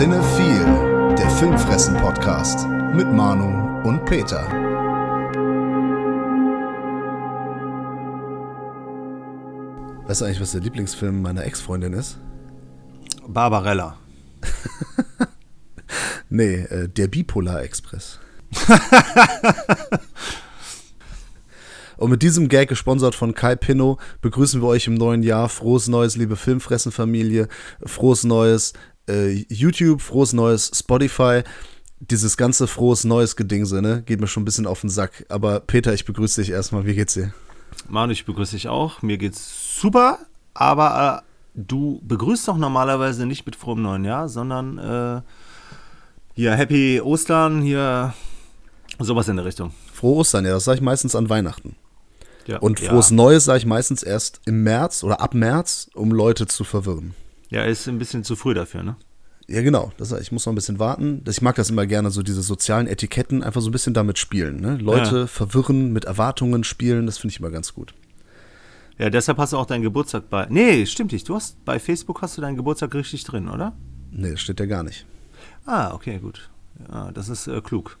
Cinephile, der Filmfressen-Podcast mit Manu und Peter. Weißt du eigentlich, was der Lieblingsfilm meiner Ex-Freundin ist? Barbarella. Nee, äh, der Bipolar Express. Und mit diesem Gag, gesponsert von Kai Pinno, begrüßen wir euch im neuen Jahr. Frohes Neues, liebe Filmfressenfamilie. Frohes Neues äh, YouTube, frohes Neues Spotify. Dieses ganze frohes Neues Gedingse, ne? Geht mir schon ein bisschen auf den Sack. Aber Peter, ich begrüße dich erstmal. Wie geht's dir? Manu, ich begrüße dich auch. Mir geht's super, aber äh, du begrüßt doch normalerweise nicht mit frohem neuen Jahr, sondern äh, hier Happy Ostern, hier sowas in der Richtung. Frohe Ostern, ja, das sage ich meistens an Weihnachten. Ja, Und frohes ja. Neues sage ich meistens erst im März oder ab März, um Leute zu verwirren. Ja, ist ein bisschen zu früh dafür, ne? Ja, genau. Das, ich muss noch ein bisschen warten. Ich mag das immer gerne, so diese sozialen Etiketten, einfach so ein bisschen damit spielen. Ne? Leute Ja. verwirren, mit Erwartungen spielen, das finde ich immer ganz gut. Ja, deshalb hast du auch deinen Geburtstag bei. Nee, stimmt nicht. Du hast bei Facebook hast du deinen Geburtstag richtig drin, oder? Nee, das steht ja gar nicht. Ah, okay, gut. Ja, das ist äh, klug.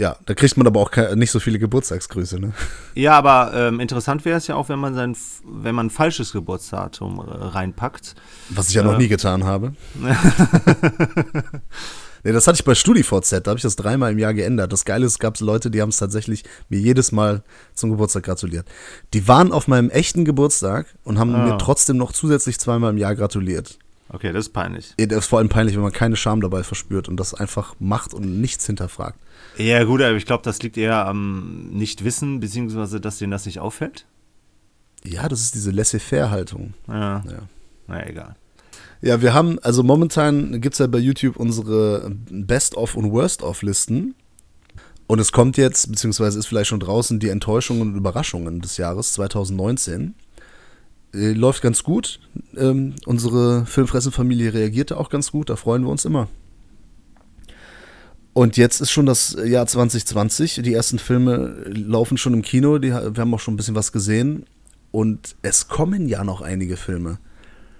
Ja, da kriegt man aber auch nicht so viele Geburtstagsgrüße, ne? Ja, aber ähm, interessant wäre es ja auch, wenn man sein, wenn man ein falsches Geburtsdatum äh, reinpackt. Was ich ja noch Ja. nie getan habe. nee, das hatte ich bei StudiVZ, da habe ich das dreimal im Jahr geändert. Das Geile ist, es gab Leute, die haben es tatsächlich mir jedes Mal zum Geburtstag gratuliert. Die waren auf meinem echten Geburtstag und haben Ah. mir trotzdem noch zusätzlich zweimal im Jahr gratuliert. Okay, das ist peinlich. Das ist vor allem peinlich, wenn man keine Scham dabei verspürt und das einfach macht und nichts hinterfragt. Ja, gut, aber ich glaube, das liegt eher am Nichtwissen, beziehungsweise, dass denen das nicht auffällt. Ja, das ist diese Laissez-faire-Haltung. Ja, Ja. na egal. Ja, wir haben, also momentan gibt es ja bei YouTube unsere Best-of und Worst-of-Listen. Und es kommt jetzt, beziehungsweise ist vielleicht schon draußen, die Enttäuschungen und Überraschungen des Jahres 2019. Äh, läuft ganz gut. Ähm, unsere Filmfressenfamilie reagierte auch ganz gut, da freuen wir uns immer. Und jetzt ist schon das Jahr 2020. Die ersten Filme laufen schon im Kino, die, wir haben auch schon ein bisschen was gesehen. Und es kommen ja noch einige Filme.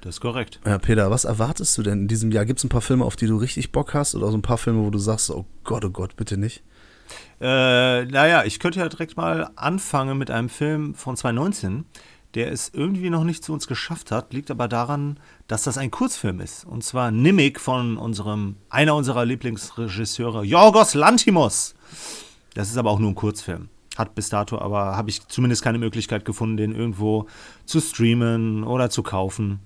Das ist korrekt. Ja, Peter, was erwartest du denn in diesem Jahr? Gibt es ein paar Filme, auf die du richtig Bock hast? Oder so ein paar Filme, wo du sagst, oh Gott, oh Gott, bitte nicht? Äh, naja, ich könnte ja direkt mal anfangen mit einem Film von 2019, der es irgendwie noch nicht zu uns geschafft hat, liegt aber daran, dass das ein Kurzfilm ist. Und zwar Nimik von unserem, einer unserer Lieblingsregisseure, Yorgos Lantimos. Das ist aber auch nur ein Kurzfilm. Hat bis dato aber, habe ich zumindest keine Möglichkeit gefunden, den irgendwo zu streamen oder zu kaufen.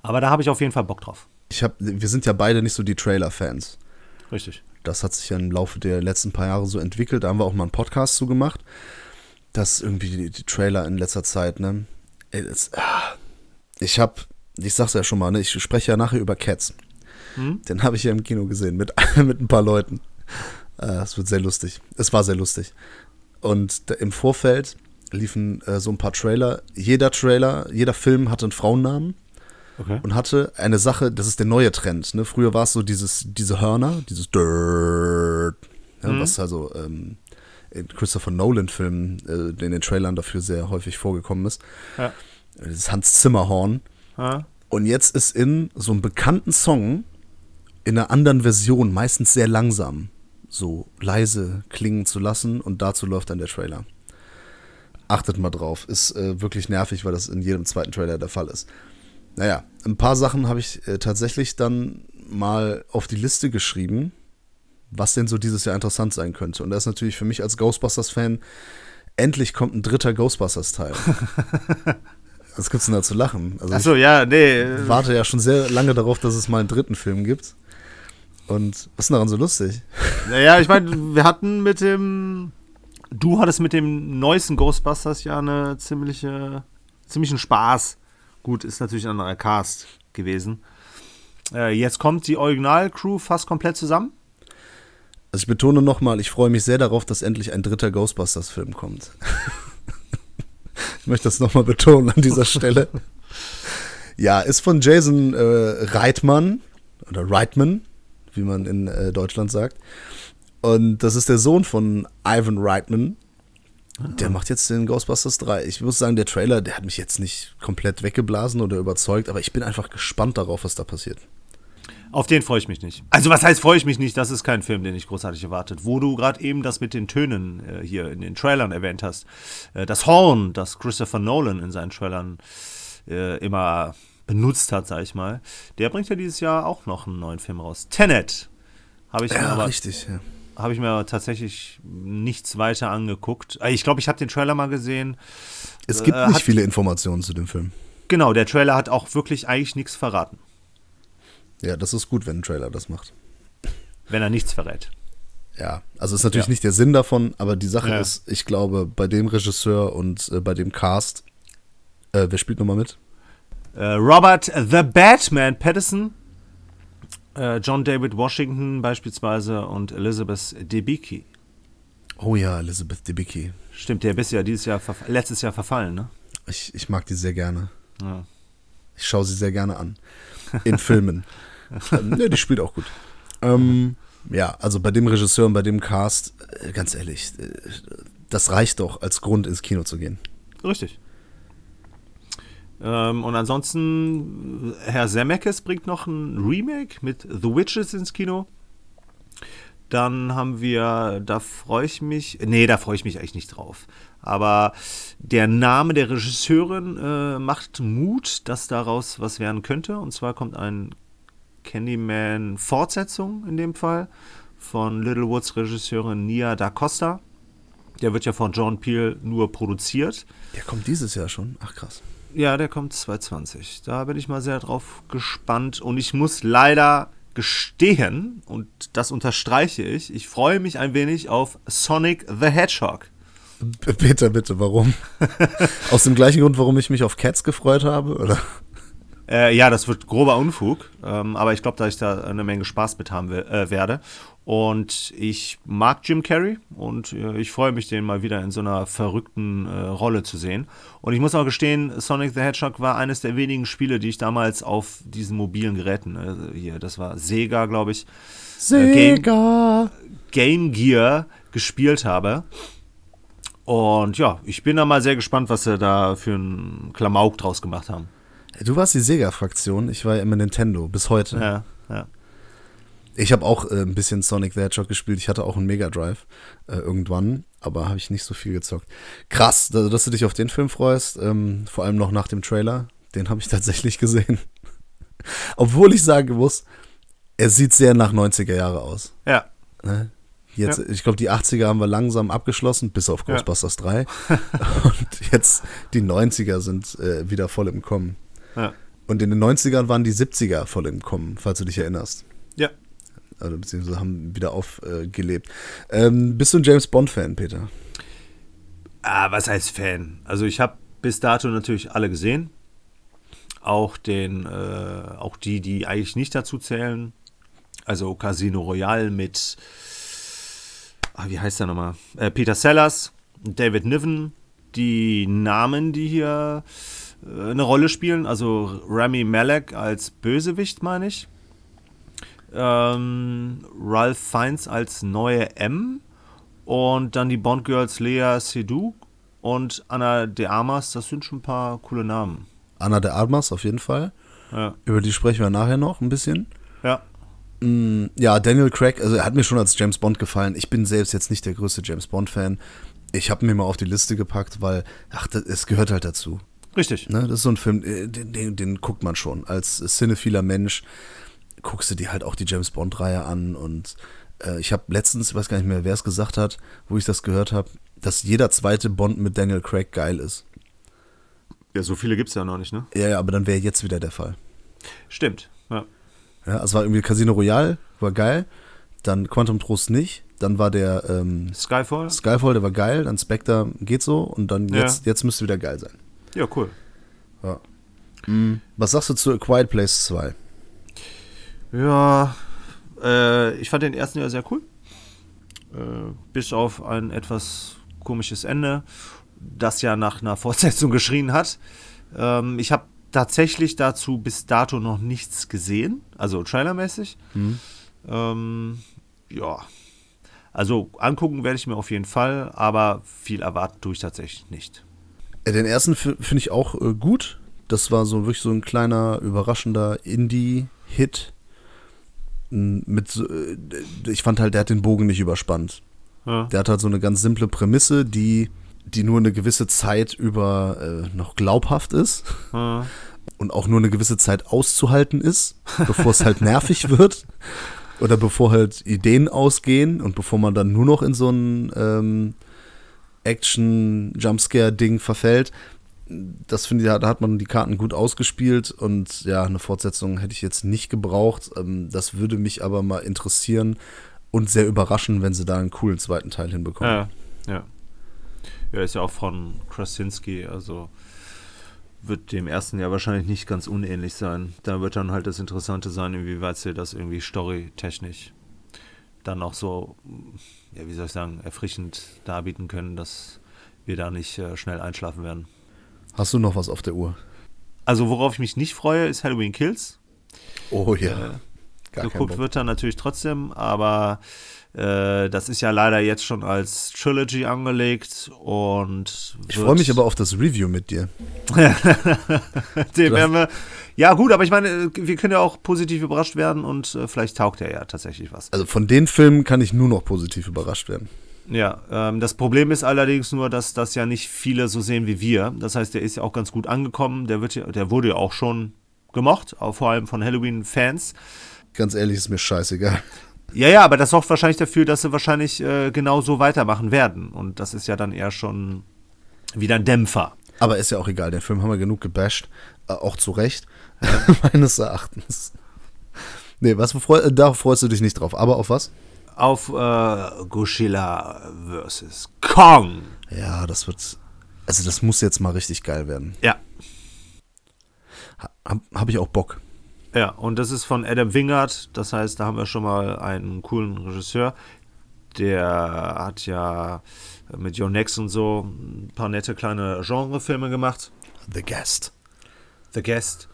Aber da habe ich auf jeden Fall Bock drauf. Ich hab, wir sind ja beide nicht so die Trailer-Fans. Richtig. Das hat sich ja im Laufe der letzten paar Jahre so entwickelt. Da haben wir auch mal einen Podcast zu gemacht. Dass irgendwie die, die Trailer in letzter Zeit, ne? Das, ah. ich hab, ich sag's ja schon mal, ne? Ich spreche ja nachher über Cats. Hm? Den habe ich ja im Kino gesehen mit, mit ein paar Leuten. Äh, Es wird sehr lustig. Es war sehr lustig. Und im Vorfeld liefen äh, so ein paar Trailer. Jeder Trailer, jeder Film hatte einen Frauennamen Okay. und hatte eine Sache, das ist der neue Trend. Ne? Früher war es so dieses, diese Hörner, dieses Dirt, ja, Mhm. was also ähm, Christopher Nolan-Filmen äh, in den Trailern dafür sehr häufig vorgekommen ist. Ja. Das Hans Zimmerhorn. Ja. Und jetzt ist in so einem bekannten Song in einer anderen Version, meistens sehr langsam, so leise klingen zu lassen und dazu läuft dann der Trailer. Achtet mal drauf, ist äh, wirklich nervig, weil das in jedem zweiten Trailer der Fall ist. Naja, ein paar Sachen habe ich äh, tatsächlich dann mal auf die Liste geschrieben, was denn so dieses Jahr interessant sein könnte. Und das ist natürlich für mich als Ghostbusters-Fan, endlich kommt ein dritter Ghostbusters-Teil. Was gibt's denn da zu lachen? Also ich- Achso, ja, nee. äh, warte ja schon sehr lange darauf, dass es mal einen dritten Film gibt. Und was ist denn daran so lustig? Naja, ich meine, wir hatten mit dem. Du hattest mit dem neuesten Ghostbusters ja eine ziemliche, ziemlichen Spaß. Gut, ist natürlich ein anderer Cast gewesen. Äh, jetzt kommt die Original-Crew fast komplett zusammen. Also ich betone nochmal, ich freue mich sehr darauf, dass endlich ein dritter Ghostbusters-Film kommt. ich möchte das nochmal betonen an dieser Stelle. Ja, ist von Jason äh, Reitman oder Reitman, wie man in äh, Deutschland sagt. Und das ist der Sohn von Ivan Reitman. Der macht jetzt den Ghostbusters 3. Ich muss sagen, der Trailer, der hat mich jetzt nicht komplett weggeblasen oder überzeugt, aber ich bin einfach gespannt darauf, was da passiert. Auf den freue ich mich nicht. Also was heißt freue ich mich nicht? Das ist kein Film, den ich großartig erwartet. Wo du gerade eben das mit den Tönen äh, hier in den Trailern erwähnt hast. Äh, das Horn, das Christopher Nolan in seinen Trailern äh, immer benutzt hat, sag ich mal. Der bringt ja dieses Jahr auch noch einen neuen Film raus. Tenet. Habe ich Ja, mir aber richtig. Ja. habe ich mir tatsächlich nichts weiter angeguckt. Äh, Ich glaube, ich habe den Trailer mal gesehen. Es gibt Äh, nicht viele Informationen zu dem Film. Genau, der Trailer hat auch wirklich eigentlich nichts verraten, Ja, das ist gut, wenn ein Trailer das macht. wenn er nichts verrät. Ja, also ist natürlich Ja. nicht der Sinn davon, aber die Sache Ja. ist, ich glaube, bei dem Regisseur und äh, bei dem Cast, äh, wer spielt nochmal mit? Äh, Robert The Batman Pattinson, äh, John David Washington beispielsweise und Elizabeth Debicki. Oh ja, Elizabeth Debicki. Stimmt, der bist ja dieses Jahr, letztes Jahr verfallen, ne? Ich, ich mag die sehr gerne. Ja. Ich schaue sie sehr gerne an. In Filmen. ähm, ne, die spielt auch gut. Ähm, ja, also bei dem Regisseur und bei dem Cast, äh, ganz ehrlich, äh, das reicht doch als Grund ins Kino zu gehen. Richtig. Ähm, und ansonsten, Herr Zemeckis bringt noch ein Remake mit The Witches ins Kino. Dann haben wir, da freue ich mich, nee, da freue ich mich eigentlich nicht drauf. Aber der Name der Regisseurin äh, macht Mut, dass daraus was werden könnte. Und zwar kommt ein Candyman-Fortsetzung in dem Fall von Littlewoods Regisseurin Nia Da Costa. Der wird ja von John Peel nur produziert. Der kommt dieses Jahr schon. Ach krass. Ja, der kommt 2020. Da bin ich mal sehr drauf gespannt. Und ich muss leider gestehen, und das unterstreiche ich, ich freue mich ein wenig auf Sonic the Hedgehog. Bitte, bitte, warum? Aus dem gleichen Grund, warum ich mich auf Cats gefreut habe, oder? Äh, ja, das wird grober Unfug, ähm, aber ich glaube, dass ich da eine Menge Spaß mit haben we- äh, werde. Und ich mag Jim Carrey und äh, ich freue mich, den mal wieder in so einer verrückten äh, Rolle zu sehen. Und ich muss auch gestehen, Sonic the Hedgehog war eines der wenigen Spiele, die ich damals auf diesen mobilen Geräten, äh, hier, das war Sega, glaube ich, Sega! Game Gear gespielt habe. Und ja, ich bin da mal sehr gespannt, was sie da für einen Klamauk draus gemacht haben. Du warst die Sega-Fraktion, ich war ja immer Nintendo, bis heute. Ja. Ich habe auch äh, ein bisschen Sonic the Hedgehog gespielt. Ich hatte auch einen Mega Drive äh, irgendwann, aber habe ich nicht so viel gezockt. Krass, dass, du dich auf den Film freust, ähm, vor allem noch nach dem Trailer. Den habe ich tatsächlich gesehen. Obwohl ich sagen muss, er sieht sehr nach 90er Jahre aus. Ja, Ne? Jetzt, Ja. Ich glaube, die 80er haben wir langsam abgeschlossen, bis auf Ja. Ghostbusters 3. Und jetzt die 90er sind äh, wieder voll im Kommen. ja. Und in den 90ern waren die 70er voll im Kommen, falls du dich erinnerst. Ja. Also beziehungsweise haben wieder aufgelebt. ähm, bist du ein James Bond-Fan, Peter? Ah, was heißt Fan? Also ich habe bis dato natürlich alle gesehen. Auch den, äh, auch die, die eigentlich nicht dazu zählen. Also Casino Royale mit, ah, wie heißt der nochmal? Äh, Peter Sellers, David Niven. Die Namen, die hier äh, eine Rolle spielen. Also Rami Malek als Bösewicht, meine ich. Ähm, Ralph Fiennes als neue M. Und dann die Bond Girls Lea Seydoux und Anna de Armas. Das sind schon ein paar coole Namen. Anna de Armas auf jeden Fall. Ja. Über die sprechen wir nachher noch ein bisschen. Ja. Mm, Ja, Daniel Craig, also er hat mir schon als James Bond gefallen. Ich bin selbst jetzt nicht der größte James Bond-Fan. Ich habe mir mal auf die Liste gepackt, weil, ach, das, es gehört halt dazu. Richtig. Ne? Das ist so ein Film, äh, den, den, den guckt man schon. Als cinephiler Mensch guckst du dir halt auch die James Bond-Reihe an. Und äh, ich habe letztens, ich weiß gar nicht mehr, wer es gesagt hat, wo ich das gehört habe, dass jeder zweite Bond mit Daniel Craig geil ist. Ja, so viele gibt es ja noch nicht, ne? Ja, ja, aber dann wäre jetzt wieder der Fall. Stimmt. Ja. Ja, es war irgendwie Casino Royale, war geil. Dann Quantum Trost nicht. Dann war der ähm, Skyfall? Skyfall, der war geil. Dann Spectre geht so. Und dann Ja. jetzt, jetzt müsste wieder geil sein. Ja, cool. Ja. Was sagst du zu A Quiet Place 2? Ja, äh, ich fand den ersten ja sehr cool. Äh, bis auf ein etwas komisches Ende, das ja nach einer Fortsetzung geschrien hat. Ähm, ich habe tatsächlich dazu bis dato noch nichts gesehen, also trailermäßig. Ähm, ja, also angucken werde ich mir auf jeden Fall, aber viel erwarten tue ich tatsächlich nicht. Äh, Den ersten fi- finde ich auch äh, gut. Das war so wirklich so ein kleiner, überraschender Indie-Hit. Mit, so- äh, ich fand halt, der hat den Bogen nicht überspannt. Ja. Der hat halt so eine ganz simple Prämisse, die, die nur eine gewisse Zeit über äh, noch glaubhaft ist Ja. und auch nur eine gewisse Zeit auszuhalten ist, bevor es halt nervig wird. Oder bevor halt Ideen ausgehen und bevor man dann nur noch in so ein ähm, Action-Jumpscare-Ding verfällt. Das finde ich, da hat man die Karten gut ausgespielt und ja, eine Fortsetzung hätte ich jetzt nicht gebraucht. Ähm, das würde mich aber mal interessieren und sehr überraschen, wenn sie da einen coolen zweiten Teil hinbekommen. Ja, ja. Ja, ist ja auch von Krasinski, also wird dem ersten ja wahrscheinlich nicht ganz unähnlich sein. Da wird dann halt das Interessante sein, inwieweit sie das irgendwie storytechnisch dann auch so, ja, wie soll ich sagen, erfrischend darbieten können, dass wir da nicht äh, schnell einschlafen werden. Hast du noch was auf der Uhr? Also worauf ich mich nicht freue, ist Halloween Kills. Oh ja. Äh, Gar Geguckt wird dann natürlich trotzdem, aber äh, das ist ja leider jetzt schon als Trilogy angelegt und Ich freue mich aber auf das Review mit dir. Du werden wir, ja gut, aber ich meine, wir können ja auch positiv überrascht werden und äh, vielleicht taugt er ja tatsächlich was. Also von den Filmen kann ich nur noch positiv überrascht werden. Ja, ähm, das Problem ist allerdings nur, dass das ja nicht viele so sehen wie wir. Das heißt, der ist ja auch ganz gut angekommen. Der, wird ja, der wurde ja auch schon gemocht, auch vor allem von Halloween-Fans. Ganz ehrlich, ist mir scheißegal. Ja, ja, aber das sorgt wahrscheinlich dafür, dass sie wahrscheinlich äh, genau so weitermachen werden. Und das ist ja dann eher schon wieder ein Dämpfer. Aber ist ja auch egal, den Film haben wir genug gebasht. Äh, auch zu Recht, meines Erachtens. Nee, was äh, darauf freust du dich nicht drauf. Aber auf was? Auf äh, Godzilla vs. Kong. Ja, das wird. Also, das muss jetzt mal richtig geil werden. Ja, Habe hab ich auch Bock. Ja, und das ist von Adam Wingard. Das heißt, da haben wir schon mal einen coolen Regisseur. Der hat ja mit Joe Nex und so ein paar nette kleine Genrefilme gemacht. The Guest. The Guest.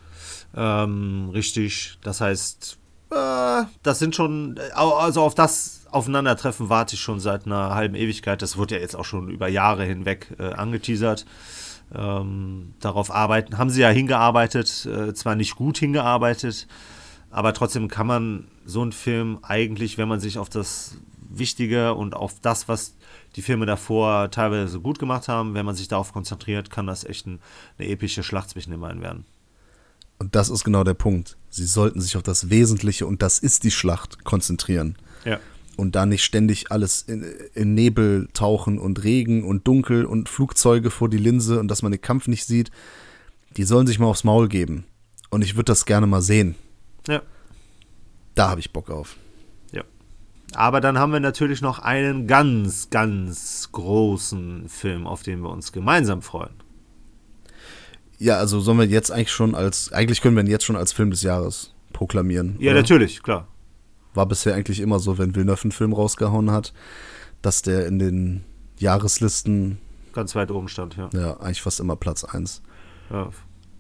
Ähm, richtig. Das heißt, das sind schon, also auf das Aufeinandertreffen warte ich schon seit einer halben Ewigkeit. Das wurde ja jetzt auch schon über Jahre hinweg äh, angeteasert. Ähm, darauf arbeiten, haben sie ja hingearbeitet, äh, zwar nicht gut hingearbeitet, aber trotzdem kann man so einen Film eigentlich, wenn man sich auf das Wichtige und auf das, was die Filme davor teilweise gut gemacht haben, wenn man sich darauf konzentriert, kann das echt ein, eine epische Schlacht zwischen den beiden werden. Und das ist genau der Punkt. Sie sollten sich auf das Wesentliche, und das ist die Schlacht, konzentrieren. Ja. Und da nicht ständig alles in, in Nebel tauchen und Regen und Dunkel und Flugzeuge vor die Linse und dass man den Kampf nicht sieht. Die sollen sich mal aufs Maul geben. Und ich würde das gerne mal sehen. Ja. Da habe ich Bock auf. Ja. Aber dann haben wir natürlich noch einen ganz, ganz großen Film, auf den wir uns gemeinsam freuen. Ja, also sollen wir jetzt eigentlich schon als, eigentlich können wir ihn jetzt schon als Film des Jahres proklamieren. Ja, oder? natürlich, klar. War bisher eigentlich immer so, wenn Villeneuve einen Film rausgehauen hat, dass der in den Jahreslisten, Ganz weit oben stand, ja. ja, eigentlich fast immer Platz 1. ja.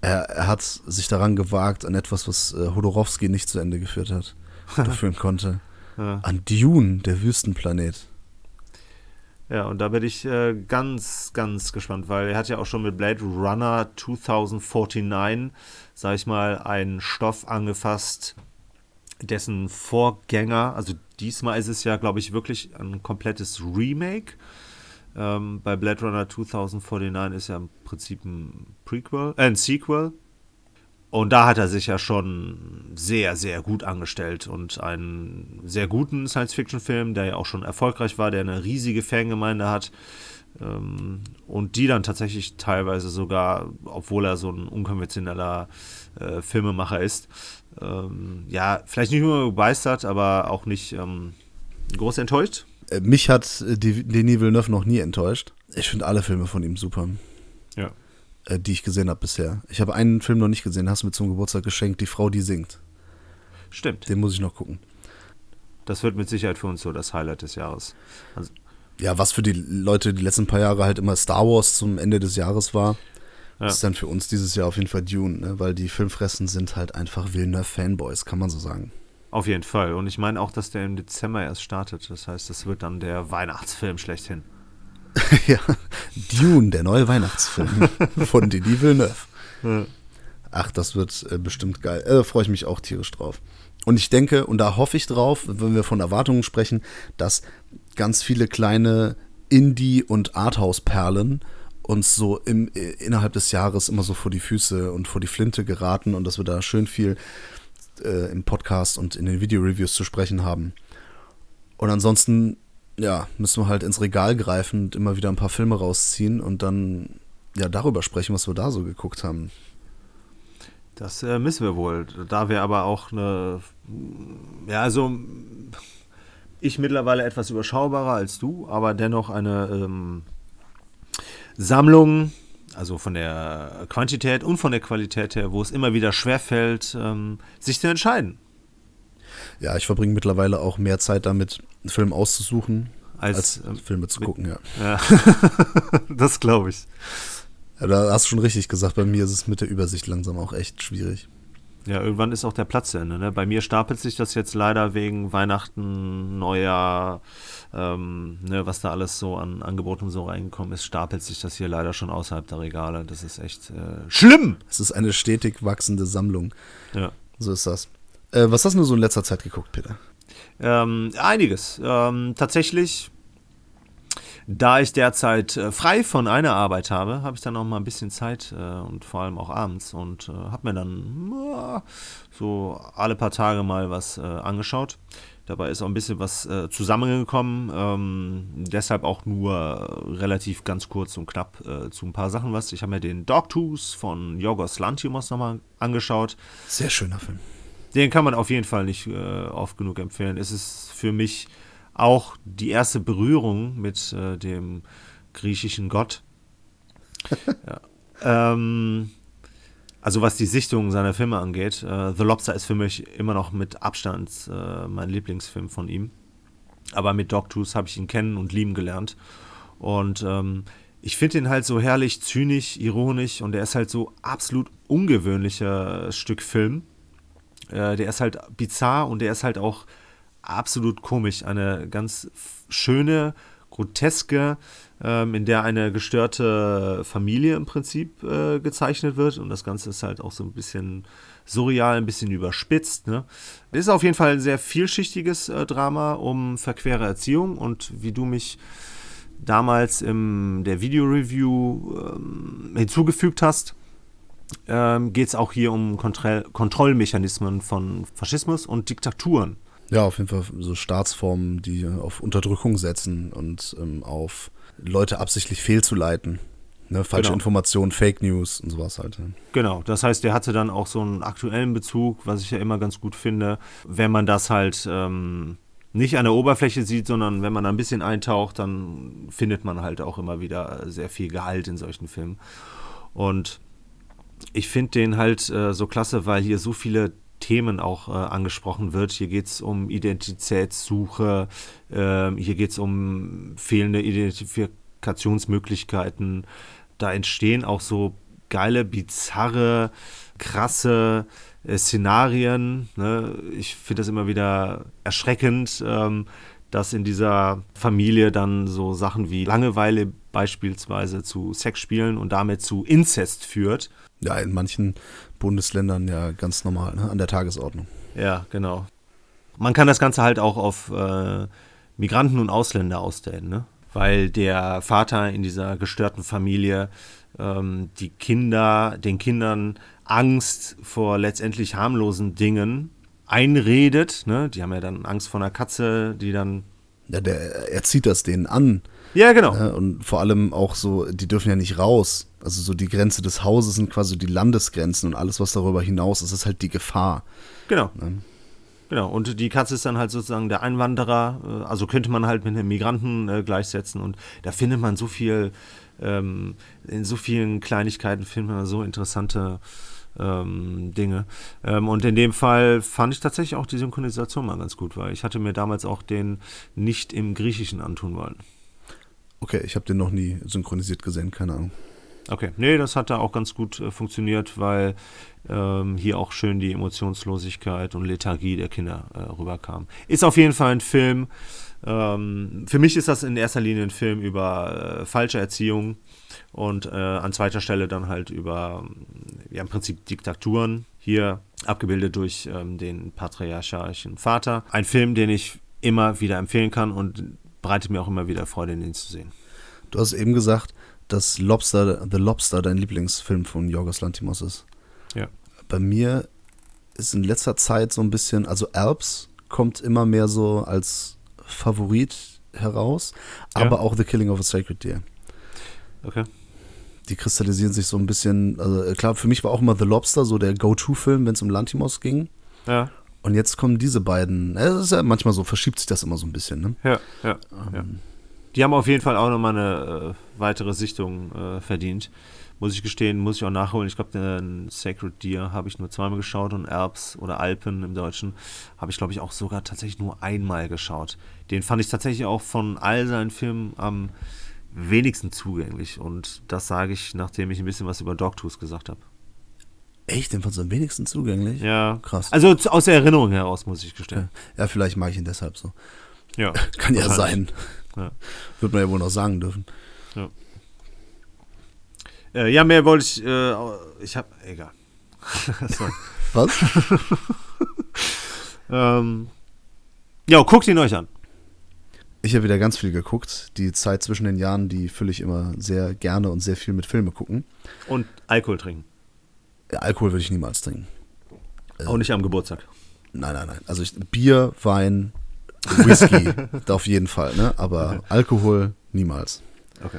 Er, er hat sich daran gewagt, an etwas, was äh, Hodorowski nicht zu Ende geführt hat, oder führen konnte. Ja. An Dune, der Wüstenplanet. Ja, und da bin ich äh, ganz, ganz gespannt, weil er hat ja auch schon mit Blade Runner 2049, sag ich mal, einen Stoff angefasst, dessen Vorgänger, also diesmal ist es ja, glaube ich, wirklich ein komplettes Remake. Ähm, bei Blade Runner 2049 ist ja im Prinzip ein Prequel, äh, ein Sequel. Und da hat er sich ja schon sehr, sehr gut angestellt und einen sehr guten Science-Fiction-Film, der ja auch schon erfolgreich war, der eine riesige Fangemeinde hat ähm, und die dann tatsächlich teilweise sogar, obwohl er so ein unkonventioneller äh, Filmemacher ist, ähm, ja, vielleicht nicht nur begeistert, aber auch nicht ähm, groß enttäuscht. Äh, mich hat äh, Denis Villeneuve noch nie enttäuscht. Ich finde alle Filme von ihm super, Ja. Äh, die ich gesehen habe bisher. Ich habe einen Film noch nicht gesehen, hast du mir zum Geburtstag geschenkt, Die Frau, die singt. Stimmt. Den muss ich noch gucken. Das wird mit Sicherheit für uns so das Highlight des Jahres. Also, Ja, was für die Leute die letzten paar Jahre halt immer Star Wars zum Ende des Jahres war, Ja. ist dann für uns dieses Jahr auf jeden Fall Dune, ne? weil die Filmfressen sind halt einfach Villeneuve-Fanboys, kann man so sagen. Auf jeden Fall. Und ich meine auch, dass der im Dezember erst startet. Das heißt, das wird dann der Weihnachtsfilm schlechthin. ja, Dune, der neue Weihnachtsfilm von Denis Villeneuve. Ach, das wird äh, bestimmt geil. Äh, Freue ich mich auch tierisch drauf. Und ich denke, und da hoffe ich drauf, wenn wir von Erwartungen sprechen, dass ganz viele kleine Indie- und Arthouse-Perlen uns so im, innerhalb des Jahres immer so vor die Füße und vor die Flinte geraten und dass wir da schön viel äh, im Podcast und in den Video-Reviews zu sprechen haben. Und ansonsten, ja, müssen wir halt ins Regal greifen und immer wieder ein paar Filme rausziehen und dann ja darüber sprechen, was wir da so geguckt haben. Das äh, müssen wir wohl. Da wir aber auch eine, ja, also ich mittlerweile etwas überschaubarer als du, aber dennoch eine ähm, Sammlung, also von der Quantität und von der Qualität her, wo es immer wieder schwerfällt, ähm, sich zu entscheiden. Ja, ich verbringe mittlerweile auch mehr Zeit damit, einen Film auszusuchen, als, als ähm, Filme zu mit, gucken, ja. ja. das glaube ich. Ja, da hast du schon richtig gesagt, bei mir ist es mit der Übersicht langsam auch echt schwierig. Ja, irgendwann ist auch der Platz zu Ende. Ne? Bei mir stapelt sich das jetzt leider wegen Weihnachten, Neujahr, ähm, ne, was da alles so an Angeboten so reingekommen ist, stapelt sich das hier leider schon außerhalb der Regale. Das ist echt äh, schlimm. Es ist eine stetig wachsende Sammlung. Ja. So ist das. Äh, was hast du so in letzter Zeit geguckt, Peter? Ähm, einiges. Ähm, tatsächlich da ich derzeit äh, frei von einer Arbeit habe, habe ich dann auch mal ein bisschen Zeit äh, und vor allem auch abends und äh, habe mir dann äh, so alle paar Tage mal was äh, angeschaut. Dabei ist auch ein bisschen was äh, zusammengekommen. Ähm, deshalb auch nur relativ ganz kurz und knapp zu ein paar Sachen was. Ich habe mir den Dogtooth von Yorgos Lanthimos nochmal angeschaut. Sehr schöner Film. Den kann man auf jeden Fall nicht oft genug empfehlen. Es ist für mich auch die erste Berührung mit äh, dem griechischen Gott. ja. ähm, also was die Sichtung seiner Filme angeht, äh, The Lobster ist für mich immer noch mit Abstand äh, mein Lieblingsfilm von ihm. Aber mit Dogtooth habe ich ihn kennen und lieben gelernt. Und ähm, ich finde ihn halt so herrlich zynisch, ironisch und er ist halt so absolut ungewöhnlicher Stück Film. Äh, der ist halt bizarr und der ist halt auch absolut komisch. Eine ganz schöne, groteske, ähm, in der eine gestörte Familie im Prinzip äh, gezeichnet wird. Und das Ganze ist halt auch so ein bisschen surreal, ein bisschen überspitzt. Ne? Ist auf jeden Fall ein sehr vielschichtiges äh, Drama um verquere Erziehung. Und wie du mich damals in der Video-Review ähm, hinzugefügt hast, ähm, geht es auch hier um Kontroll Kontrollmechanismen von Faschismus und Diktaturen. Ja, auf jeden Fall so Staatsformen, die auf Unterdrückung setzen und ähm, auf Leute absichtlich fehlzuleiten. Ne, falsche genau. Informationen, Fake News und sowas halt. Genau, das heißt, der hatte dann auch so einen aktuellen Bezug, was ich ja immer ganz gut finde, wenn man das halt ähm, nicht an der Oberfläche sieht, sondern wenn man ein bisschen eintaucht, dann findet man halt auch immer wieder sehr viel Gehalt in solchen Filmen. Und ich finde den halt äh, so klasse, weil hier so viele Themen auch äh, angesprochen wird. Hier geht es um Identitätssuche, äh, hier geht es um fehlende Identifikationsmöglichkeiten. Da entstehen auch so geile, bizarre, krasse äh, Szenarien. Ne? Ich finde das immer wieder erschreckend, ähm, dass in dieser Familie dann so Sachen wie Langeweile beispielsweise zu Sexspielen und damit zu Inzest führt. Ja, in manchen Bundesländern ja ganz normal, ne? an der Tagesordnung. Ja, genau. Man kann das Ganze halt auch auf äh, Migranten und Ausländer ausdehnen, ne? weil der Vater in dieser gestörten Familie ähm, die Kinder, den Kindern Angst vor letztendlich harmlosen Dingen einredet. Ne? Die haben ja dann Angst vor einer Katze, die dann. Ja, der, er zieht das denen an. Ja, genau. Ja, und vor allem auch so, die dürfen ja nicht raus. Also so die Grenze des Hauses sind quasi die Landesgrenzen und alles, was darüber hinaus ist, ist halt die Gefahr. Genau. Ja. Genau, und die Katze ist dann halt sozusagen der Einwanderer, äh, also könnte man halt mit einem Migranten äh, gleichsetzen und da findet man so viel, ähm, in so vielen Kleinigkeiten findet man so interessante ähm, Dinge. Ähm, und in dem Fall fand ich tatsächlich auch die Synchronisation mal ganz gut, weil ich hatte mir damals auch den nicht im Griechischen antun wollen. Okay, ich habe den noch nie synchronisiert gesehen, keine Ahnung. Okay, nee, das hat da auch ganz gut äh, funktioniert, weil ähm, hier auch schön die Emotionslosigkeit und Lethargie der Kinder äh, rüberkam. Ist auf jeden Fall ein Film. Ähm, für mich ist das in erster Linie ein Film über äh, falsche Erziehung und äh, an zweiter Stelle dann halt über ja, im Prinzip Diktaturen. Hier abgebildet durch ähm, den patriarchalischen Vater. Ein Film, den ich immer wieder empfehlen kann und bereitet mir auch immer wieder Freude, ihn zu sehen. Du hast eben gesagt, dass Lobster, The Lobster dein Lieblingsfilm von Yorgos Lantimos ist. Ja. Bei mir ist in letzter Zeit so ein bisschen, also Alps kommt immer mehr so als Favorit heraus, aber Ja. auch The Killing of a Sacred Deer. Okay. Die kristallisieren sich so ein bisschen, also äh, klar, für mich war auch immer The Lobster so der Go-To-Film, wenn es um Lantimos ging. Ja, Und jetzt kommen diese beiden. Es ist ja manchmal so, verschiebt sich das immer so ein bisschen, ne? ja, ja. ja. Die haben auf jeden Fall auch nochmal eine äh, weitere Sichtung äh, verdient. Muss ich gestehen, muss ich auch nachholen. Ich glaube, den Sacred Deer habe ich nur zweimal geschaut und Alps oder Alpen im Deutschen habe ich, glaube ich, auch sogar tatsächlich nur einmal geschaut. Den fand ich tatsächlich auch von all seinen Filmen am wenigsten zugänglich. Und das sage ich, nachdem ich ein bisschen was über Dogtooth gesagt habe. Echt, den fandst du am wenigsten zugänglich? Ja, Krass. Also aus der Erinnerung heraus, muss ich gestehen. Ja, vielleicht mag ich ihn deshalb so. Ja, Kann ja sein. Ja. Wird man ja wohl noch sagen dürfen. Äh, ja, mehr wollte ich. Äh, ich habe. Egal. Was? ähm, ja, guckt ihn euch an. Ich habe wieder ganz viel geguckt. Die Zeit zwischen den Jahren, die fülle ich immer sehr gerne und sehr viel mit Filme gucken. Und Alkohol trinken. Alkohol würde ich niemals trinken. Auch nicht am Geburtstag. Nein, nein, nein. Also ich, Bier, Wein, Whisky, da auf jeden Fall, ne? Aber Alkohol niemals. Okay.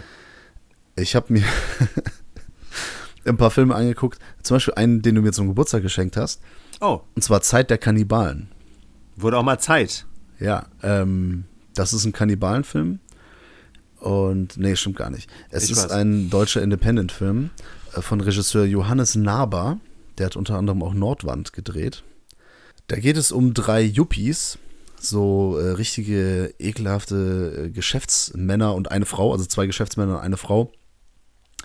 Ich habe mir ein paar Filme angeguckt. Zum Beispiel einen, den du mir zum Geburtstag geschenkt hast. Oh, Und zwar Zeit der Kannibalen. wurde auch mal Zeit. Ja, ähm, das ist ein Kannibalenfilm. Und nee, stimmt gar nicht. Es Ich ist weiß. ein deutscher Independent-Film äh, von Regisseur Johannes Naber. Der hat unter anderem auch Nordwand gedreht. Da geht es um drei Yuppies, so äh, richtige ekelhafte äh, Geschäftsmänner und eine Frau, also zwei Geschäftsmänner und eine Frau,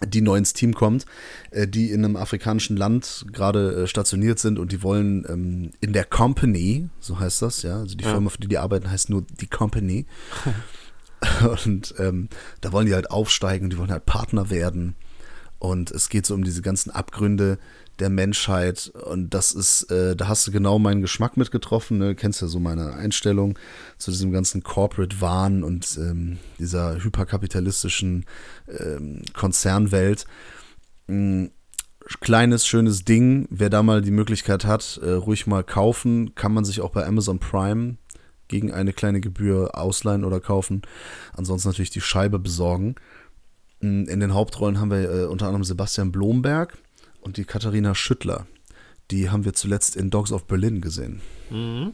die neu ins Team kommt, äh, die in einem afrikanischen Land gerade äh, stationiert sind und die wollen ähm, in der Company, so heißt das, ja, also die Ja. Firma, für die die arbeiten, heißt nur die Company. und ähm, da wollen die halt aufsteigen, die wollen halt Partner werden. Und es geht so um diese ganzen Abgründe der Menschheit. Und das ist, äh, da hast du genau meinen Geschmack mit getroffen. Ne? Kennst ja so meine Einstellung zu diesem ganzen Corporate-Wahn und ähm, dieser hyperkapitalistischen ähm, Konzernwelt. Mm, Kleines, schönes Ding. Wer da mal die Möglichkeit hat, äh, ruhig mal kaufen, kann man sich auch bei Amazon Prime gegen eine kleine Gebühr ausleihen oder kaufen. Ansonsten natürlich die Scheibe besorgen. Mm, In den Hauptrollen haben wir äh, unter anderem Sebastian Blomberg und die Katharina Schüttler. Die haben wir zuletzt in Dogs of Berlin gesehen. Mhm.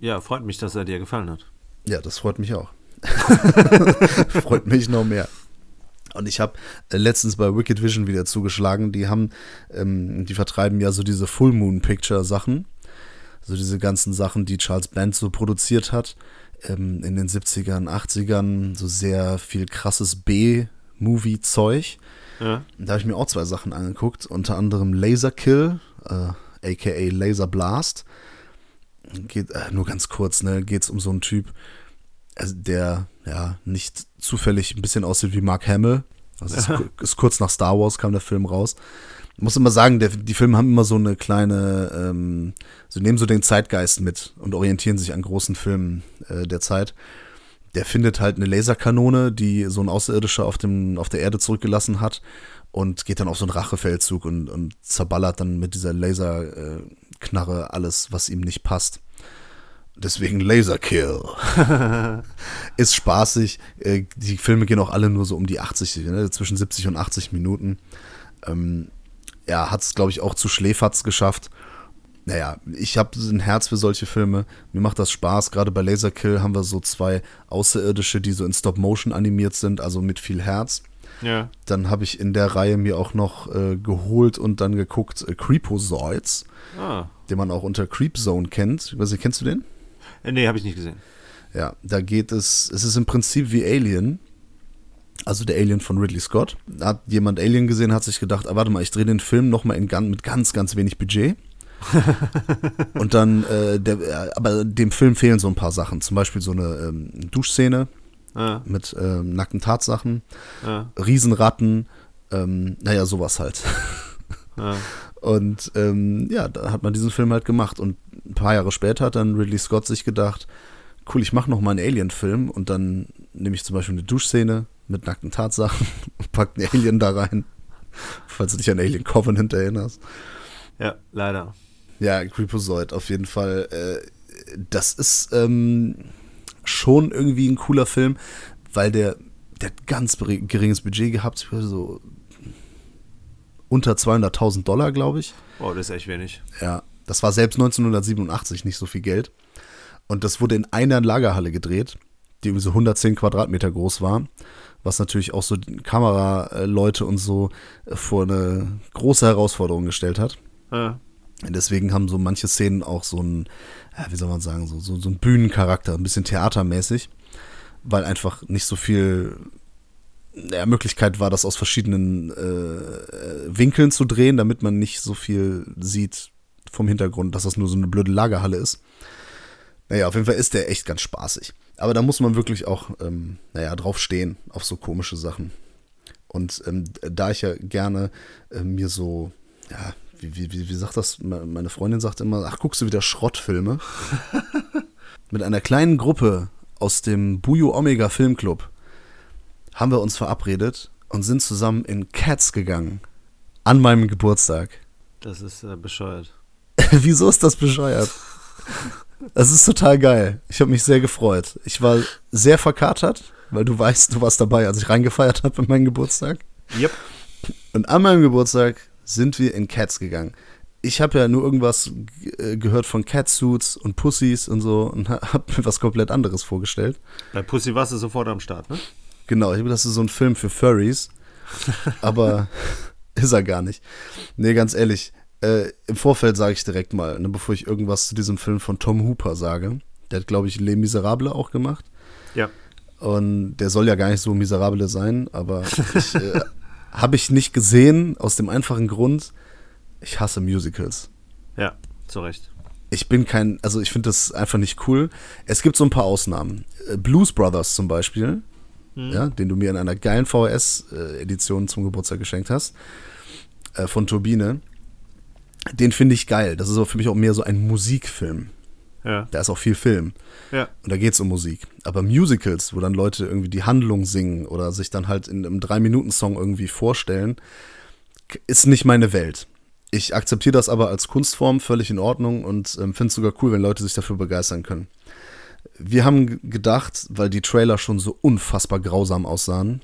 Ja, freut mich, dass er dir gefallen hat. Ja, das freut mich auch. freut mich noch mehr. Und ich habe äh, letztens bei Wicked Vision wieder zugeschlagen. Die haben, ähm, die vertreiben ja so diese Full Moon Picture Sachen. So diese ganzen Sachen, die Charles Band so produziert hat. Ähm, in den 70ern, 80ern. So sehr viel krasses B-Movie-Zeug. Ja. Da habe ich mir auch zwei Sachen angeguckt, unter anderem Laser Kill, äh, aka Laser Blast. Geht äh, nur ganz kurz, ne? Geht es um so einen Typ, also der ja nicht zufällig ein bisschen aussieht wie Mark Hamill. Also ist, ist kurz nach Star Wars kam der Film raus. Ich muss immer sagen, der, die Filme haben immer so eine kleine, ähm, sie nehmen so den Zeitgeist mit und orientieren sich an großen Filmen äh, der Zeit. Der findet halt eine Laserkanone, die so ein Außerirdischer auf, dem, auf der Erde zurückgelassen hat und geht dann auf so einen Rachefeldzug und, und zerballert dann mit dieser Laserknarre alles, was ihm nicht passt. Deswegen Laserkill. ist spaßig. Äh, Die Filme gehen auch alle nur so um die 80, ne? zwischen 70 und 80 Minuten. Ähm, ja, hat es, glaube ich, auch zu Schläferz geschafft. Naja, ich habe ein Herz für solche Filme. Mir macht das Spaß. Gerade bei Laserkill haben wir so zwei Außerirdische, die so in Stop-Motion animiert sind, also mit viel Herz. Ja. Dann habe ich in der Reihe mir auch noch äh, geholt und dann geguckt äh, Creepozoids, Ah. den man auch unter Creep Zone kennt. Ich weiß nicht, kennst du den? Äh, Nee, habe ich nicht gesehen. Ja, da geht es, es ist im Prinzip wie Alien. Also der Alien von Ridley Scott. Da hat jemand Alien gesehen, hat sich gedacht, ah, warte mal, ich drehe den Film nochmal mit ganz, ganz wenig Budget. Und dann, äh, der, äh, aber dem Film fehlen so ein paar Sachen. Zum Beispiel so eine ähm, Duschszene Ah, mit ähm, nackten Tatsachen, ah, Riesenratten, ähm, naja, sowas halt. ah. Und ähm, ja, da hat man diesen Film halt gemacht. Und ein paar Jahre später hat dann Ridley Scott sich gedacht, cool, ich mache noch mal einen Alien-Film und dann nehme ich zum Beispiel eine Duschszene mit nackten Tatsachen und pack einen Alien da rein. Falls du dich an Alien Covenant erinnerst. Ja, leider. Ja, Creepozoid, auf jeden Fall. Äh, das ist ähm, schon irgendwie ein cooler Film, weil der, der hat ganz geringes Budget gehabt, so unter 200.000 Dollar, glaube ich. Oh, das ist echt wenig. Ja, das war selbst 1987 nicht so viel Geld. Und das wurde in einer Lagerhalle gedreht, die irgendwie so 110 Quadratmeter groß war, was natürlich auch so Kameraleute und so vor eine große Herausforderung gestellt hat. Ja. Deswegen haben so manche Szenen auch so ein, wie soll man sagen, so, so, so ein Bühnencharakter, ein bisschen theatermäßig, weil einfach nicht so viel ja, Möglichkeit war, das aus verschiedenen äh, Winkeln zu drehen, damit man nicht so viel sieht vom Hintergrund, dass das nur so eine blöde Lagerhalle ist. Naja, auf jeden Fall ist der echt ganz spaßig. Aber da muss man wirklich auch, ähm, naja, drauf stehen, auf so komische Sachen. Und ähm, da ich ja gerne äh, mir so, ja, wie, wie, wie sagt das? Meine Freundin sagt immer, ach, guckst du wieder Schrottfilme? Mit einer kleinen Gruppe aus dem Bujo Omega Filmclub haben wir uns verabredet und sind zusammen in Cats gegangen. An meinem Geburtstag. Das ist äh, bescheuert. Wieso ist das bescheuert? Das ist total geil. Ich habe mich sehr gefreut. Ich war sehr verkatert, weil du weißt, du warst dabei, als ich reingefeiert habe bei meinem Geburtstag. Yep. Und an meinem Geburtstag sind wir in Cats gegangen. Ich habe ja nur irgendwas äh, gehört von Catsuits und Pussys und so und habe mir was komplett anderes vorgestellt. Bei Pussy warst du sofort am Start, ne? Genau, ich habe das ist so ein Film für Furries. aber ist er gar nicht. Nee, ganz ehrlich, äh, im Vorfeld sage ich direkt mal, ne, bevor ich irgendwas zu diesem Film von Tom Hooper sage. Der hat, glaube ich, Les Miserables auch gemacht. Ja. Und der soll ja gar nicht so miserable sein, aber ich, äh, habe ich nicht gesehen, aus dem einfachen Grund, ich hasse Musicals. Ja, zu Recht. Ich bin kein, also ich finde das einfach nicht cool. Es gibt so ein paar Ausnahmen. Äh, Blues Brothers zum Beispiel, hm. ja, den du mir in einer geilen VHS-Edition zum Geburtstag geschenkt hast, äh, von Turbine. Den finde ich geil. Das ist für mich auch mehr so ein Musikfilm. Ja. Da ist auch viel Film. Ja. Und da geht es um Musik. Aber Musicals, wo dann Leute irgendwie die Handlung singen oder sich dann halt in einem Drei-Minuten-Song irgendwie vorstellen, ist nicht meine Welt. Ich akzeptiere das aber als Kunstform völlig in Ordnung und ähm, finde es sogar cool, wenn Leute sich dafür begeistern können. Wir haben gedacht, weil die Trailer schon so unfassbar grausam aussahen,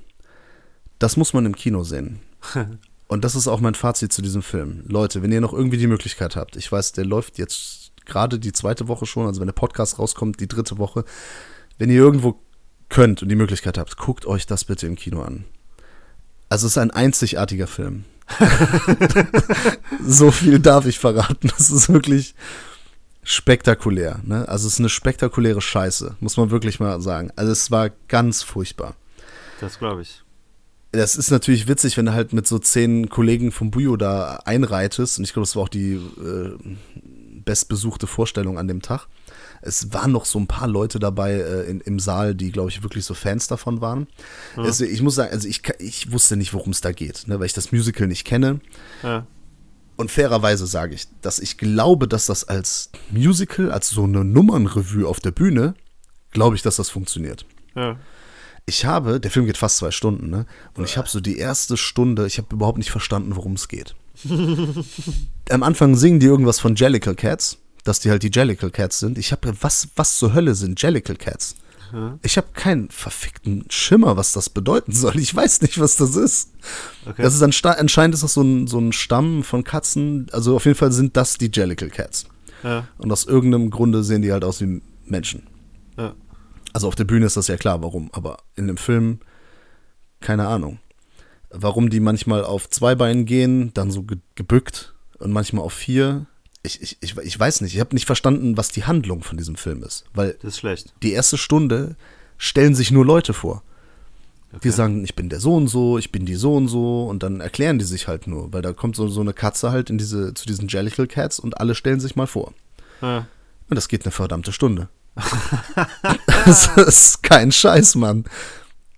das muss man im Kino sehen. und das ist auch mein Fazit zu diesem Film. Leute, wenn ihr noch irgendwie die Möglichkeit habt, ich weiß, der läuft jetzt gerade die zweite Woche schon, also wenn der Podcast rauskommt, die dritte Woche, wenn ihr irgendwo könnt und die Möglichkeit habt, guckt euch das bitte im Kino an. Also es ist ein einzigartiger Film. so viel darf ich verraten. Das ist wirklich spektakulär. Ne? Also es ist eine spektakuläre Scheiße, muss man wirklich mal sagen. Also es war ganz furchtbar. Das glaube ich. Das ist natürlich witzig, wenn du halt mit so zehn Kollegen vom Bujo da einreitest. Und ich glaube, das war auch die äh, bestbesuchte Vorstellung an dem Tag. Es waren noch so ein paar Leute dabei äh, in, im Saal, die, glaube ich, wirklich so Fans davon waren. Ja. Also ich muss sagen, also ich, ich wusste nicht, worum es da geht, ne, weil ich das Musical nicht kenne. Ja. Und fairerweise sage ich, dass ich glaube, dass das als Musical, als so eine Nummernrevue auf der Bühne, glaube ich, dass das funktioniert. Ja. Ich habe, der Film geht fast zwei Stunden, ne? Und ich habe so die erste Stunde, ich habe überhaupt nicht verstanden, worum es geht. Am Anfang singen die irgendwas von Jellicle Cats, dass die halt die Jellicle Cats sind. Ich habe, was, was zur Hölle sind Jellicle Cats? Hm. Ich habe keinen verfickten Schimmer, was das bedeuten soll. Ich weiß nicht, was das ist. Okay. Das ist anscheinend ist das so ein, so ein Stamm von Katzen. Also auf jeden Fall sind das die Jellicle Cats. Ja. Und aus irgendeinem Grunde sehen die halt aus wie Menschen. Ja. Also auf der Bühne ist das ja klar, warum. Aber in dem Film, keine Ahnung warum die manchmal auf zwei Beinen gehen, dann so ge gebückt und manchmal auf vier. Ich, ich, ich, ich weiß nicht, ich habe nicht verstanden, was die Handlung von diesem Film ist. Weil das ist schlecht. die erste Stunde stellen sich nur Leute vor. Okay. Die sagen, ich bin der so und so, ich bin die so und so und dann erklären die sich halt nur, weil da kommt so, so eine Katze halt in diese, zu diesen Jellicle Cats und alle stellen sich mal vor. Ja. Und das geht eine verdammte Stunde. das ist kein Scheiß, Mann.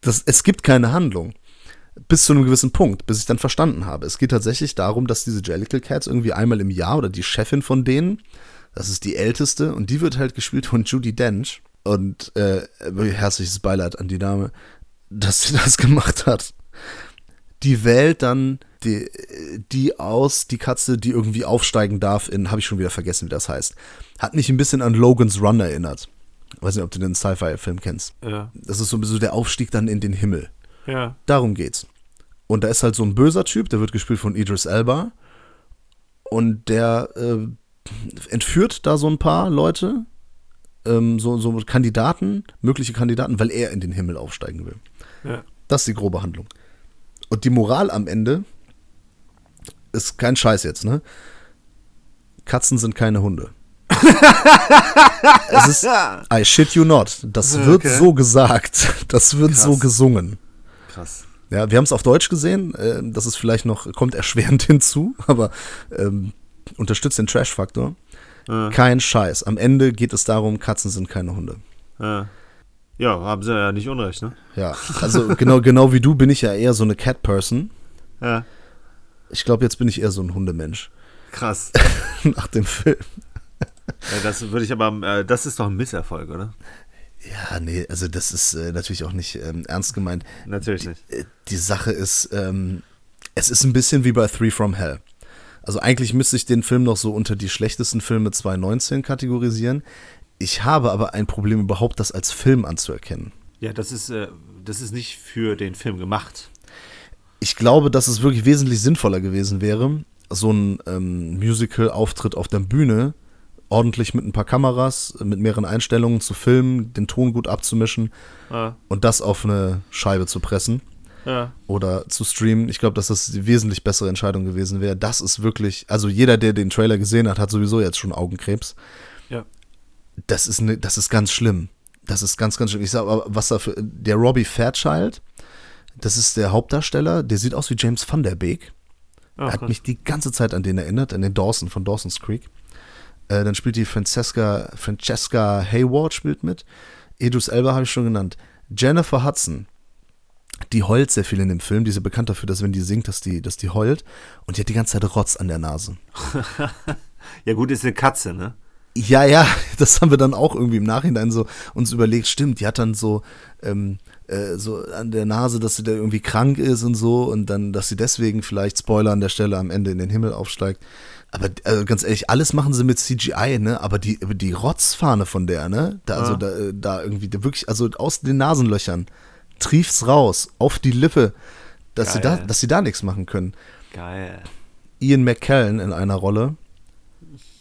Das, es gibt keine Handlung Bis zu einem gewissen Punkt, bis ich dann verstanden habe. Es geht tatsächlich darum, dass diese Jellicle Cats irgendwie einmal im Jahr oder die Chefin von denen, das ist die älteste, und die wird halt gespielt von Judy Dench. Und äh, herzliches Beileid an die Dame, dass sie das gemacht hat. Die wählt dann die, die aus, die Katze, die irgendwie aufsteigen darf in, habe ich schon wieder vergessen, wie das heißt. Hat mich ein bisschen an Logan's Run erinnert. Weiß nicht, ob du den Sci-Fi-Film kennst. Ja. Das ist so bisschen der Aufstieg dann in den Himmel. Ja. Darum geht's. Und da ist halt so ein böser Typ, der wird gespielt von Idris Elba. Und der äh, entführt da so ein paar Leute, ähm, so, so Kandidaten, mögliche Kandidaten, weil er in den Himmel aufsteigen will. Ja. Das ist die grobe Handlung. Und die Moral am Ende ist kein Scheiß jetzt, ne? Katzen sind keine Hunde. es ist, I shit you not. Das wird Okay. so gesagt. Das wird Krass. so gesungen. Krass. Ja, wir haben es auf Deutsch gesehen. Äh, das ist vielleicht noch, kommt erschwerend hinzu, aber ähm, unterstützt den Trash-Faktor. Ja. Kein Scheiß. Am Ende geht es darum, Katzen sind keine Hunde. Ja. ja, haben sie ja nicht unrecht, ne? Ja, also genau, genau wie du bin ich ja eher so eine Cat-Person. Ja. Ich glaube, jetzt bin ich eher so ein Hundemensch. Krass. Nach dem Film. Ja, das würde ich aber, äh, das ist doch ein Misserfolg, oder? Ja, nee, also das ist äh, natürlich auch nicht ähm, ernst gemeint. Natürlich nicht. Äh, Die Sache ist, ähm, es ist ein bisschen wie bei Three from Hell. Also eigentlich müsste ich den Film noch so unter die schlechtesten Filme 2019 kategorisieren. Ich habe aber ein Problem überhaupt, das als Film anzuerkennen. Ja, das ist, äh, das ist nicht für den Film gemacht. Ich glaube, dass es wirklich wesentlich sinnvoller gewesen wäre, so ein ähm, Musical-Auftritt auf der Bühne ordentlich mit ein paar Kameras, mit mehreren Einstellungen zu filmen, den Ton gut abzumischen Ja. und das auf eine Scheibe zu pressen. Ja. oder zu streamen. Ich glaube, dass das die wesentlich bessere Entscheidung gewesen wäre. Das ist wirklich, also jeder, der den Trailer gesehen hat, hat sowieso jetzt schon Augenkrebs. Ja. Das ist, ne, das ist ganz schlimm. Das ist ganz, ganz schlimm. Ich sag aber, was da für, der Robbie Fairchild, das ist der Hauptdarsteller, der sieht aus wie James Van der Beek. Ah, hat mich die ganze Zeit an den erinnert, an den Dawson von Dawson's Creek. Äh, dann spielt die Francesca, Francesca Hayward spielt mit. Edus Elba habe ich schon genannt. Jennifer Hudson, die heult sehr viel in dem Film. Die ist ja bekannt dafür, dass wenn die singt, dass die, dass die heult. Und die hat die ganze Zeit Rotz an der Nase. Ja, gut, ist eine Katze, ne? Ja, ja, das haben wir dann auch irgendwie im Nachhinein so uns überlegt. Stimmt, die hat dann so, ähm, äh, so an der Nase, dass sie da irgendwie krank ist und so und dann, dass sie deswegen vielleicht, Spoiler an der Stelle, am Ende in den Himmel aufsteigt. Aber also ganz ehrlich, alles machen sie mit CGI, ne? Aber die, die Rotzfahne von der, ne? Da, also Ja. da, äh, da irgendwie, da wirklich, also aus den Nasenlöchern trieft's raus, auf die Lippe, dass sie da, Geil. dass sie da nichts machen können. Geil. Ian McKellen in einer Rolle,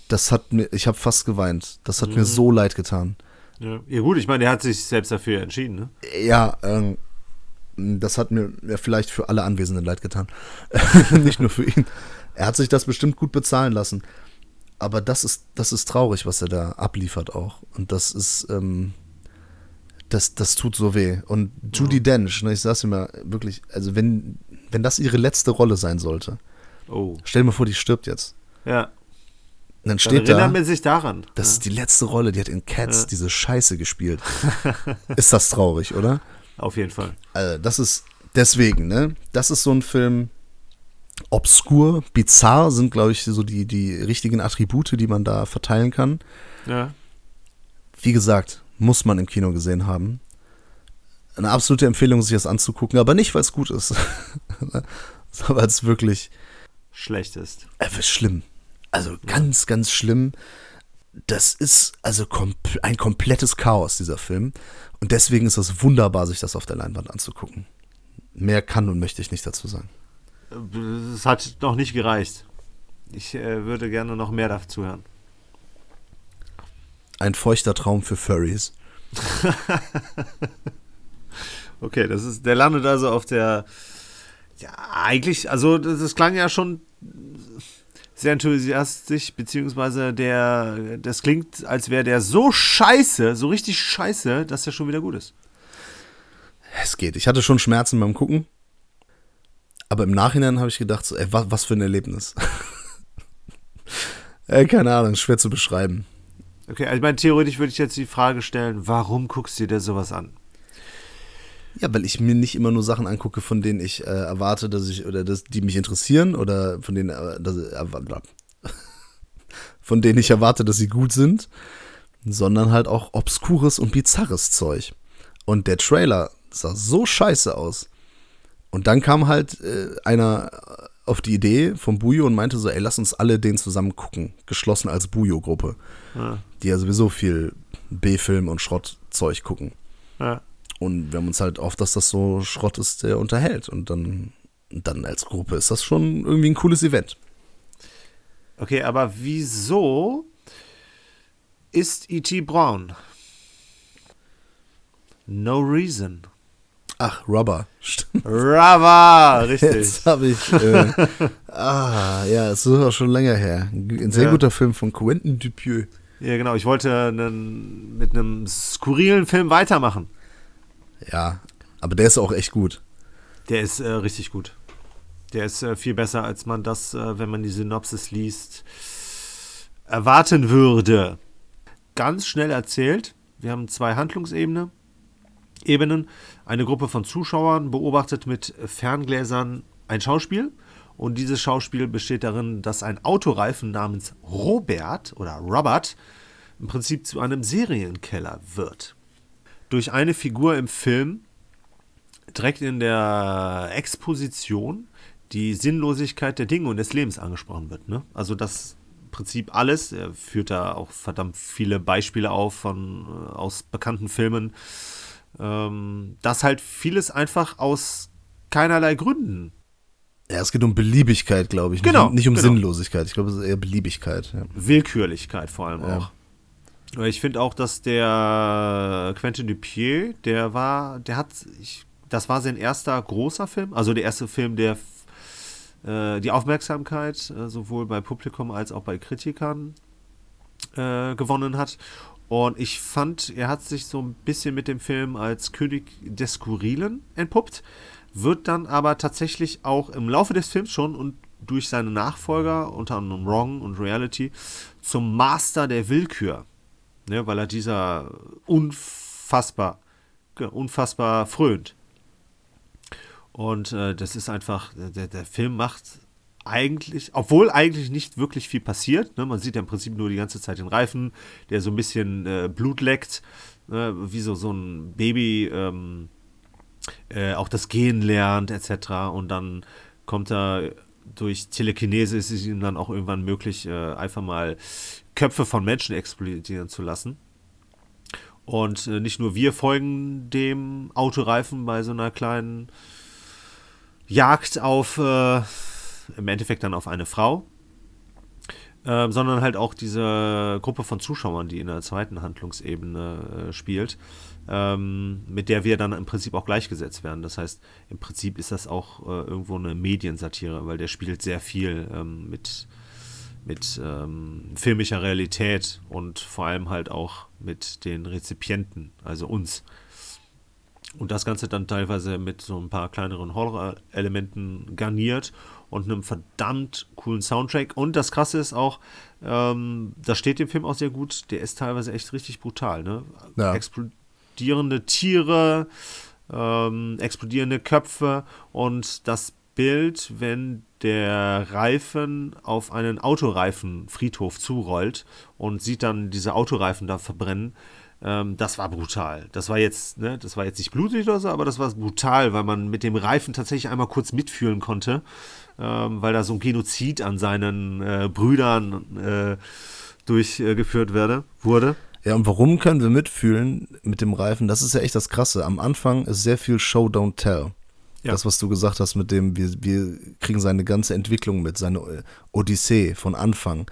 das hat mir, ich habe fast geweint. Das hat mir Mhm. so leid getan. Ja. ja, gut, ich meine, der hat sich selbst dafür entschieden, ne? Ja, ähm, das hat mir ja, vielleicht für alle Anwesenden leid getan. Nicht nur für ihn. Er hat sich das bestimmt gut bezahlen lassen. Aber das ist, das ist traurig, was er da abliefert auch. Und das ist, ähm, das, das tut so weh. Und Judy Dench, ne, ich sag's immer wirklich, also wenn, wenn das ihre letzte Rolle sein sollte, Oh. stell dir mal vor, die stirbt jetzt. Ja. Und dann Dann steht erinnert da, man sich daran. das ne? ist die letzte Rolle, die hat in Cats Ja. diese Scheiße gespielt. ist das traurig, oder? Auf jeden Fall. Also, das ist deswegen, ne? Das ist so ein Film. Obskur, bizarr sind, glaube ich, so die, die richtigen Attribute, die man da verteilen kann. Ja. Wie gesagt, muss man im Kino gesehen haben. Eine absolute Empfehlung, sich das anzugucken, aber nicht, weil es gut ist, sondern weil es wirklich Schlecht ist. äh, schlimm. Also ganz, ganz schlimm. Das ist also kom ein komplettes Chaos, dieser Film. Und deswegen ist es wunderbar, sich das auf der Leinwand anzugucken. Mehr kann und möchte ich nicht dazu sagen. Es hat noch nicht gereicht. Ich äh, würde gerne noch mehr dazu hören. Ein feuchter Traum für Furries. Okay, das ist, der landet also auf der. Ja, eigentlich, also das, das klang ja schon sehr enthusiastisch, beziehungsweise der, das klingt, als wäre der so scheiße, so richtig scheiße, dass der schon wieder gut ist. Es geht. Ich hatte schon Schmerzen beim Gucken. Aber im Nachhinein habe ich gedacht, so, ey, was, was für ein Erlebnis. ey, keine Ahnung, schwer zu beschreiben. Okay, also ich meine, theoretisch würde ich jetzt die Frage stellen, warum guckst du dir sowas an? Ja, weil ich mir nicht immer nur Sachen angucke, von denen ich äh, erwarte, dass ich, oder dass, die mich interessieren oder von denen, äh, dass, äh, von denen ich erwarte, dass sie gut sind, sondern halt auch obskures und bizarres Zeug. Und der Trailer sah so scheiße aus. Und dann kam halt äh, einer auf die Idee von Bujo und meinte so, ey, lass uns alle den zusammen gucken. Geschlossen als Bujo-Gruppe. Ja. Die ja sowieso viel B-Film und Schrottzeug gucken. Ja. Und wir haben uns halt auf, dass das so Schrott ist, der unterhält. Und dann, dann als Gruppe ist das schon irgendwie ein cooles Event. Okay, aber wieso ist E.T. Brown? No reason. Ach, Rubber. Rubber, richtig. Jetzt habe ich. Äh, ah, ja, es ist auch schon länger her. Ein sehr ja. guter Film von Quentin Dupieux. Ja, genau. Ich wollte einen, mit einem skurrilen Film weitermachen. Ja, aber der ist auch echt gut. Der ist äh, richtig gut. Der ist äh, viel besser, als man das, äh, wenn man die Synopsis liest, erwarten würde. Ganz schnell erzählt. Wir haben zwei Handlungsebenen. Ebenen. Eine Gruppe von Zuschauern beobachtet mit Ferngläsern ein Schauspiel. Und dieses Schauspiel besteht darin, dass ein Autoreifen namens Robert oder Robert im Prinzip zu einem Serienkeller wird. Durch eine Figur im Film direkt in der Exposition die Sinnlosigkeit der Dinge und des Lebens angesprochen wird. Ne? Also das Prinzip alles. Er führt da auch verdammt viele Beispiele auf von, äh, aus bekannten Filmen ähm, dass halt vieles einfach aus keinerlei Gründen. Ja, es geht um Beliebigkeit, glaube ich. Genau. Nicht, nicht um genau. Sinnlosigkeit. Ich glaube, es ist eher Beliebigkeit. Ja. Willkürlichkeit vor allem ja. auch. Ich finde auch, dass der Quentin Dupieux, der war, der hat, ich, das war sein erster großer Film, also der erste Film, der äh, die Aufmerksamkeit äh, sowohl bei Publikum als auch bei Kritikern äh, gewonnen hat. Und ich fand, er hat sich so ein bisschen mit dem Film als König des Skurrilen entpuppt, wird dann aber tatsächlich auch im Laufe des Films schon und durch seine Nachfolger, unter anderem Wrong und Reality, zum Master der Willkür. Ne, weil er dieser unfassbar, unfassbar frönt. Und äh, das ist einfach, der, der Film macht eigentlich, obwohl eigentlich nicht wirklich viel passiert. Ne? Man sieht ja im Prinzip nur die ganze Zeit den Reifen, der so ein bisschen äh, Blut leckt, ne? wie so, so ein Baby ähm, äh, auch das Gehen lernt, etc. Und dann kommt er durch Telekinese, ist es ihm dann auch irgendwann möglich, äh, einfach mal Köpfe von Menschen explodieren zu lassen. Und äh, nicht nur wir folgen dem Autoreifen bei so einer kleinen Jagd auf äh, im Endeffekt dann auf eine Frau, äh, sondern halt auch diese Gruppe von Zuschauern, die in der zweiten Handlungsebene äh, spielt, ähm, mit der wir dann im Prinzip auch gleichgesetzt werden. Das heißt, im Prinzip ist das auch äh, irgendwo eine Mediensatire, weil der spielt sehr viel ähm, mit, mit ähm, filmischer Realität und vor allem halt auch mit den Rezipienten, also uns. Und das Ganze dann teilweise mit so ein paar kleineren Horror-Elementen garniert und einem verdammt coolen Soundtrack. Und das Krasse ist auch, ähm, das steht dem Film auch sehr gut, der ist teilweise echt richtig brutal. Ne? Ja. Explodierende Tiere, ähm, explodierende Köpfe und das Bild, wenn der Reifen auf einen Autoreifenfriedhof zurollt und sieht dann diese Autoreifen da verbrennen ähm, das war brutal. Das war jetzt, ne, das war jetzt nicht blutig oder so, aber das war brutal, weil man mit dem Reifen tatsächlich einmal kurz mitfühlen konnte, ähm, weil da so ein Genozid an seinen äh, Brüdern äh, durchgeführt werde, wurde. Ja, und warum können wir mitfühlen mit dem Reifen? Das ist ja echt das Krasse. Am Anfang ist sehr viel Show, don't tell. Ja. Das, was du gesagt hast mit dem, wir, wir kriegen seine ganze Entwicklung mit, seine äh, Odyssee von Anfang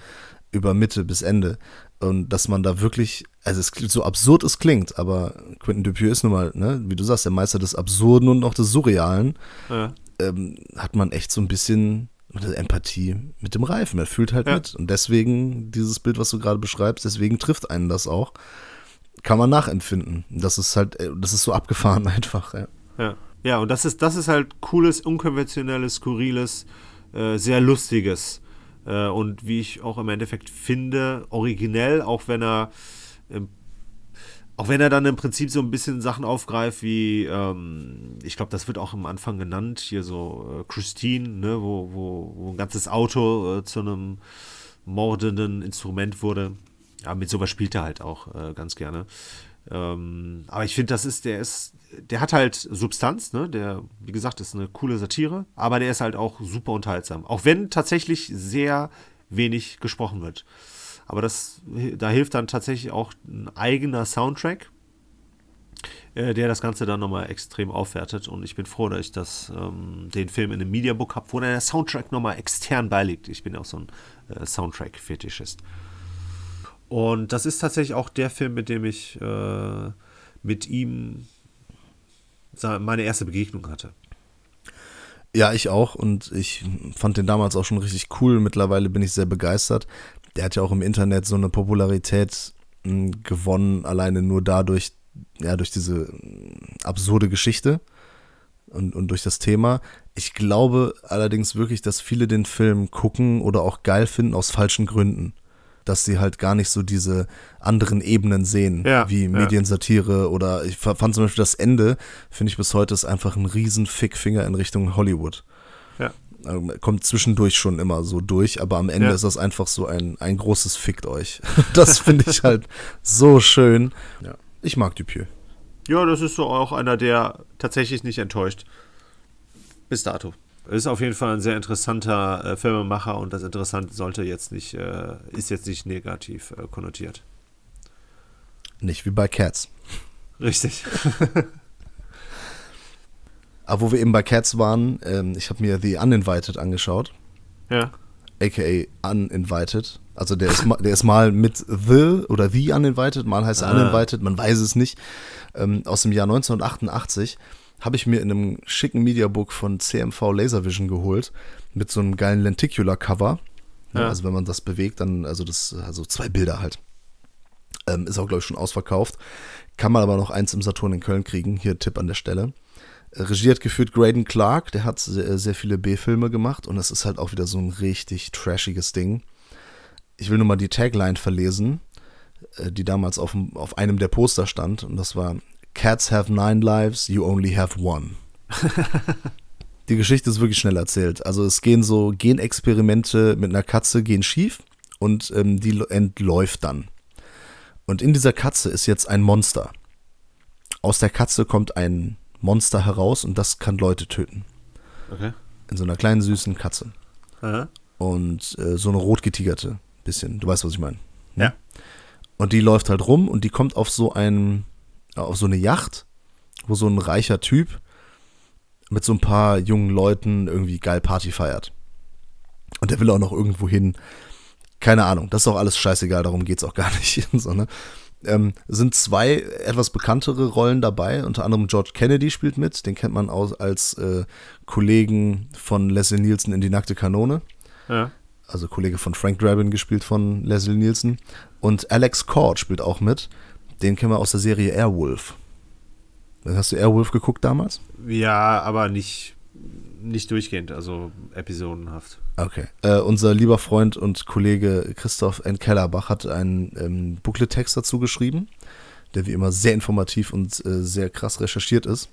über Mitte bis Ende. Und dass man da wirklich, also es so absurd es klingt, aber Quentin Dupieux ist nun mal, ne, wie du sagst, der Meister des Absurden und auch des Surrealen, ja. Ähm, hat man echt so ein bisschen Empathie mit dem Reifen. Er fühlt halt ja. mit. Und deswegen, dieses Bild, was du gerade beschreibst, deswegen trifft einen das auch. Kann man nachempfinden. Das ist halt, äh, das ist so abgefahren einfach, ja. Ja, ja und das ist, das ist halt cooles, unkonventionelles, skurriles, äh, sehr lustiges äh, und wie ich auch im Endeffekt finde, originell, auch wenn er ähm, auch wenn er dann im Prinzip so ein bisschen Sachen aufgreift, wie, ähm, ich glaube, das wird auch am Anfang genannt, hier so äh, Christine, ne, wo, wo, wo ein ganzes Auto äh, zu einem mordenden Instrument wurde. Ja, mit sowas spielt er halt auch äh, ganz gerne. Ähm, aber ich finde, das ist, der ist, der hat halt Substanz, ne? Der, wie gesagt, ist eine coole Satire, aber der ist halt auch super unterhaltsam. Auch wenn tatsächlich sehr wenig gesprochen wird. Aber das, da hilft dann tatsächlich auch ein eigener Soundtrack, äh, der das Ganze dann nochmal extrem aufwertet. Und ich bin froh, dass ich das, ähm, den Film in einem Mediabook habe, wo der Soundtrack nochmal extern beiliegt. Ich bin auch so ein äh, Soundtrack-Fetischist. Und das ist tatsächlich auch der Film, mit dem ich äh, mit ihm meine erste Begegnung hatte. Ja, ich auch und ich fand den damals auch schon richtig cool. Mittlerweile bin ich sehr begeistert. Der hat ja auch im Internet so eine Popularität mh, hm, gewonnen, alleine nur dadurch, ja, durch diese absurde Geschichte und, und durch das Thema. Ich glaube allerdings wirklich, dass viele den Film gucken oder auch geil finden aus falschen Gründen dass sie halt gar nicht so diese anderen Ebenen sehen, ja, wie Mediensatire ja. oder ich fand zum Beispiel das Ende, finde ich bis heute ist einfach ein riesen Fickfinger in Richtung Hollywood. Ähm, kommt zwischendurch schon immer so durch, aber am Ende ja. ist das einfach so ein, ein großes Fickt euch. das finde ich halt so schön. Ja. Ich mag Dupieux. Ja, das ist so auch einer, der tatsächlich nicht enttäuscht. Bis dato ist auf jeden Fall ein sehr interessanter äh, Filmemacher und das Interessante sollte jetzt nicht, äh, ist jetzt nicht negativ äh, konnotiert. Nicht wie bei Cats. Richtig. Aber wo wir eben bei Cats waren, ähm, ich habe mir The Uninvited angeschaut. Ja. AKA Uninvited. Also der ist, der ist mal mit The oder The Uninvited, mal heißt er ah. Uninvited, man weiß es nicht. Ähm, aus dem Jahr 1988 habe ich mir in einem schicken Mediabook von CMV Laservision geholt, mit so einem geilen Lenticular-Cover. Ja. Also wenn man das bewegt, dann, also das, also zwei Bilder halt. Ähm, ist auch, glaube ich, schon ausverkauft. Kann man aber noch eins im Saturn in Köln kriegen. Hier Tipp an der Stelle. Regie hat geführt Graydon Clark, der hat sehr, sehr viele B-Filme gemacht und das ist halt auch wieder so ein richtig trashiges Ding. Ich will nur mal die Tagline verlesen, äh, die damals auf, auf einem der Poster stand und das war Cats have nine lives, you only have one. Die Geschichte ist wirklich schnell erzählt. Also es gehen so Genexperimente mit einer Katze gehen schief und ähm, die entläuft dann. Und in dieser Katze ist jetzt ein Monster. Aus der Katze kommt ein Monster heraus und das kann Leute töten. Okay. In so einer kleinen süßen Katze. Aha. Und äh, so eine rotgetigerte bisschen. Du weißt, was ich meine. Ne? Ja. Und die läuft halt rum und die kommt auf so einen auf so eine Yacht, wo so ein reicher Typ mit so ein paar jungen Leuten irgendwie geil Party feiert. Und der will auch noch irgendwo hin. Keine Ahnung, das ist auch alles scheißegal, darum geht es auch gar nicht. so, ne? Ähm, sind zwei etwas bekanntere Rollen dabei, unter anderem George Kennedy spielt mit, den kennt man aus, als äh, Kollegen von Leslie Nielsen in Die nackte Kanone. Ja. Also Kollege von Frank Drabin gespielt von Leslie Nielsen. Und Alex Cord spielt auch mit. Den kennen wir aus der Serie Airwolf. Hast du Airwolf geguckt damals? Ja, aber nicht, nicht durchgehend, also episodenhaft. Okay. Äh, unser lieber Freund und Kollege Christoph N. Kellerbach hat einen ähm, Booklet-Text dazu geschrieben, der wie immer sehr informativ und äh, sehr krass recherchiert ist.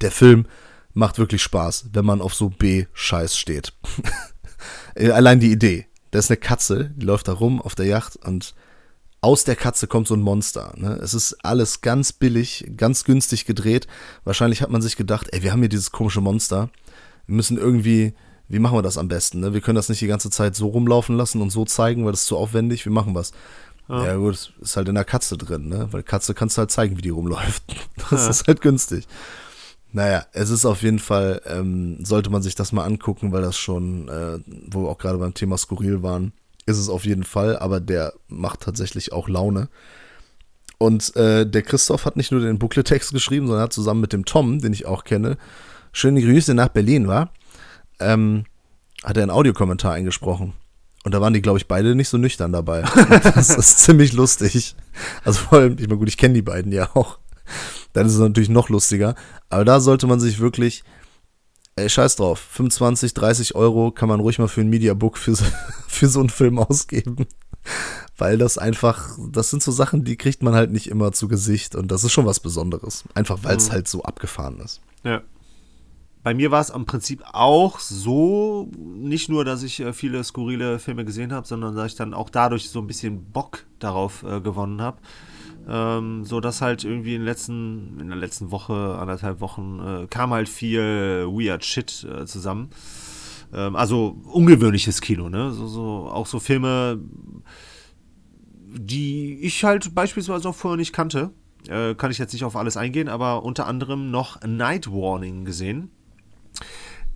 Der Film macht wirklich Spaß, wenn man auf so B-Scheiß steht. Allein die Idee. Da ist eine Katze, die läuft da rum auf der Yacht und aus der Katze kommt so ein Monster. Ne? Es ist alles ganz billig, ganz günstig gedreht. Wahrscheinlich hat man sich gedacht, ey, wir haben hier dieses komische Monster. Wir müssen irgendwie, wie machen wir das am besten? Ne? Wir können das nicht die ganze Zeit so rumlaufen lassen und so zeigen, weil das ist zu aufwendig. Wir machen was. Ja, ja gut, ist halt in der Katze drin, ne? Weil Katze kannst du halt zeigen, wie die rumläuft. Das ja. ist halt günstig. Naja, es ist auf jeden Fall, ähm, sollte man sich das mal angucken, weil das schon, äh, wo wir auch gerade beim Thema skurril waren, ist es auf jeden Fall, aber der macht tatsächlich auch Laune. Und äh, der Christoph hat nicht nur den Booklet-Text geschrieben, sondern hat zusammen mit dem Tom, den ich auch kenne, schöne Grüße nach Berlin, war, ähm, hat er einen Audiokommentar eingesprochen. Und da waren die, glaube ich, beide nicht so nüchtern dabei. das ist ziemlich lustig. Also vor allem, ich meine, gut, ich kenne die beiden ja auch. Dann ist es natürlich noch lustiger. Aber da sollte man sich wirklich ey, scheiß drauf, 25, 30 Euro kann man ruhig mal für ein Mediabook für, für so einen Film ausgeben. Weil das einfach, das sind so Sachen, die kriegt man halt nicht immer zu Gesicht und das ist schon was Besonderes. Einfach weil es mhm. halt so abgefahren ist. Ja. Bei mir war es im Prinzip auch so, nicht nur, dass ich äh, viele skurrile Filme gesehen habe, sondern dass ich dann auch dadurch so ein bisschen Bock darauf äh, gewonnen habe. Ähm, so dass halt irgendwie in, letzten, in der letzten Woche, anderthalb Wochen, äh, kam halt viel Weird Shit äh, zusammen. Ähm, also ungewöhnliches Kino, ne? So, so, auch so Filme, die ich halt beispielsweise auch vorher nicht kannte. Äh, kann ich jetzt nicht auf alles eingehen, aber unter anderem noch Night Warning gesehen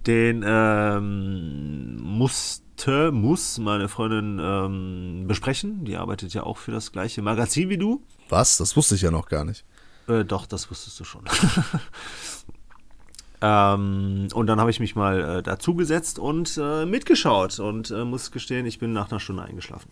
den ähm, musste, muss meine Freundin ähm, besprechen. Die arbeitet ja auch für das gleiche Magazin wie du. Was? Das wusste ich ja noch gar nicht. Äh, doch, das wusstest du schon. ähm, und dann habe ich mich mal äh, dazugesetzt und äh, mitgeschaut und äh, muss gestehen, ich bin nach einer Stunde eingeschlafen.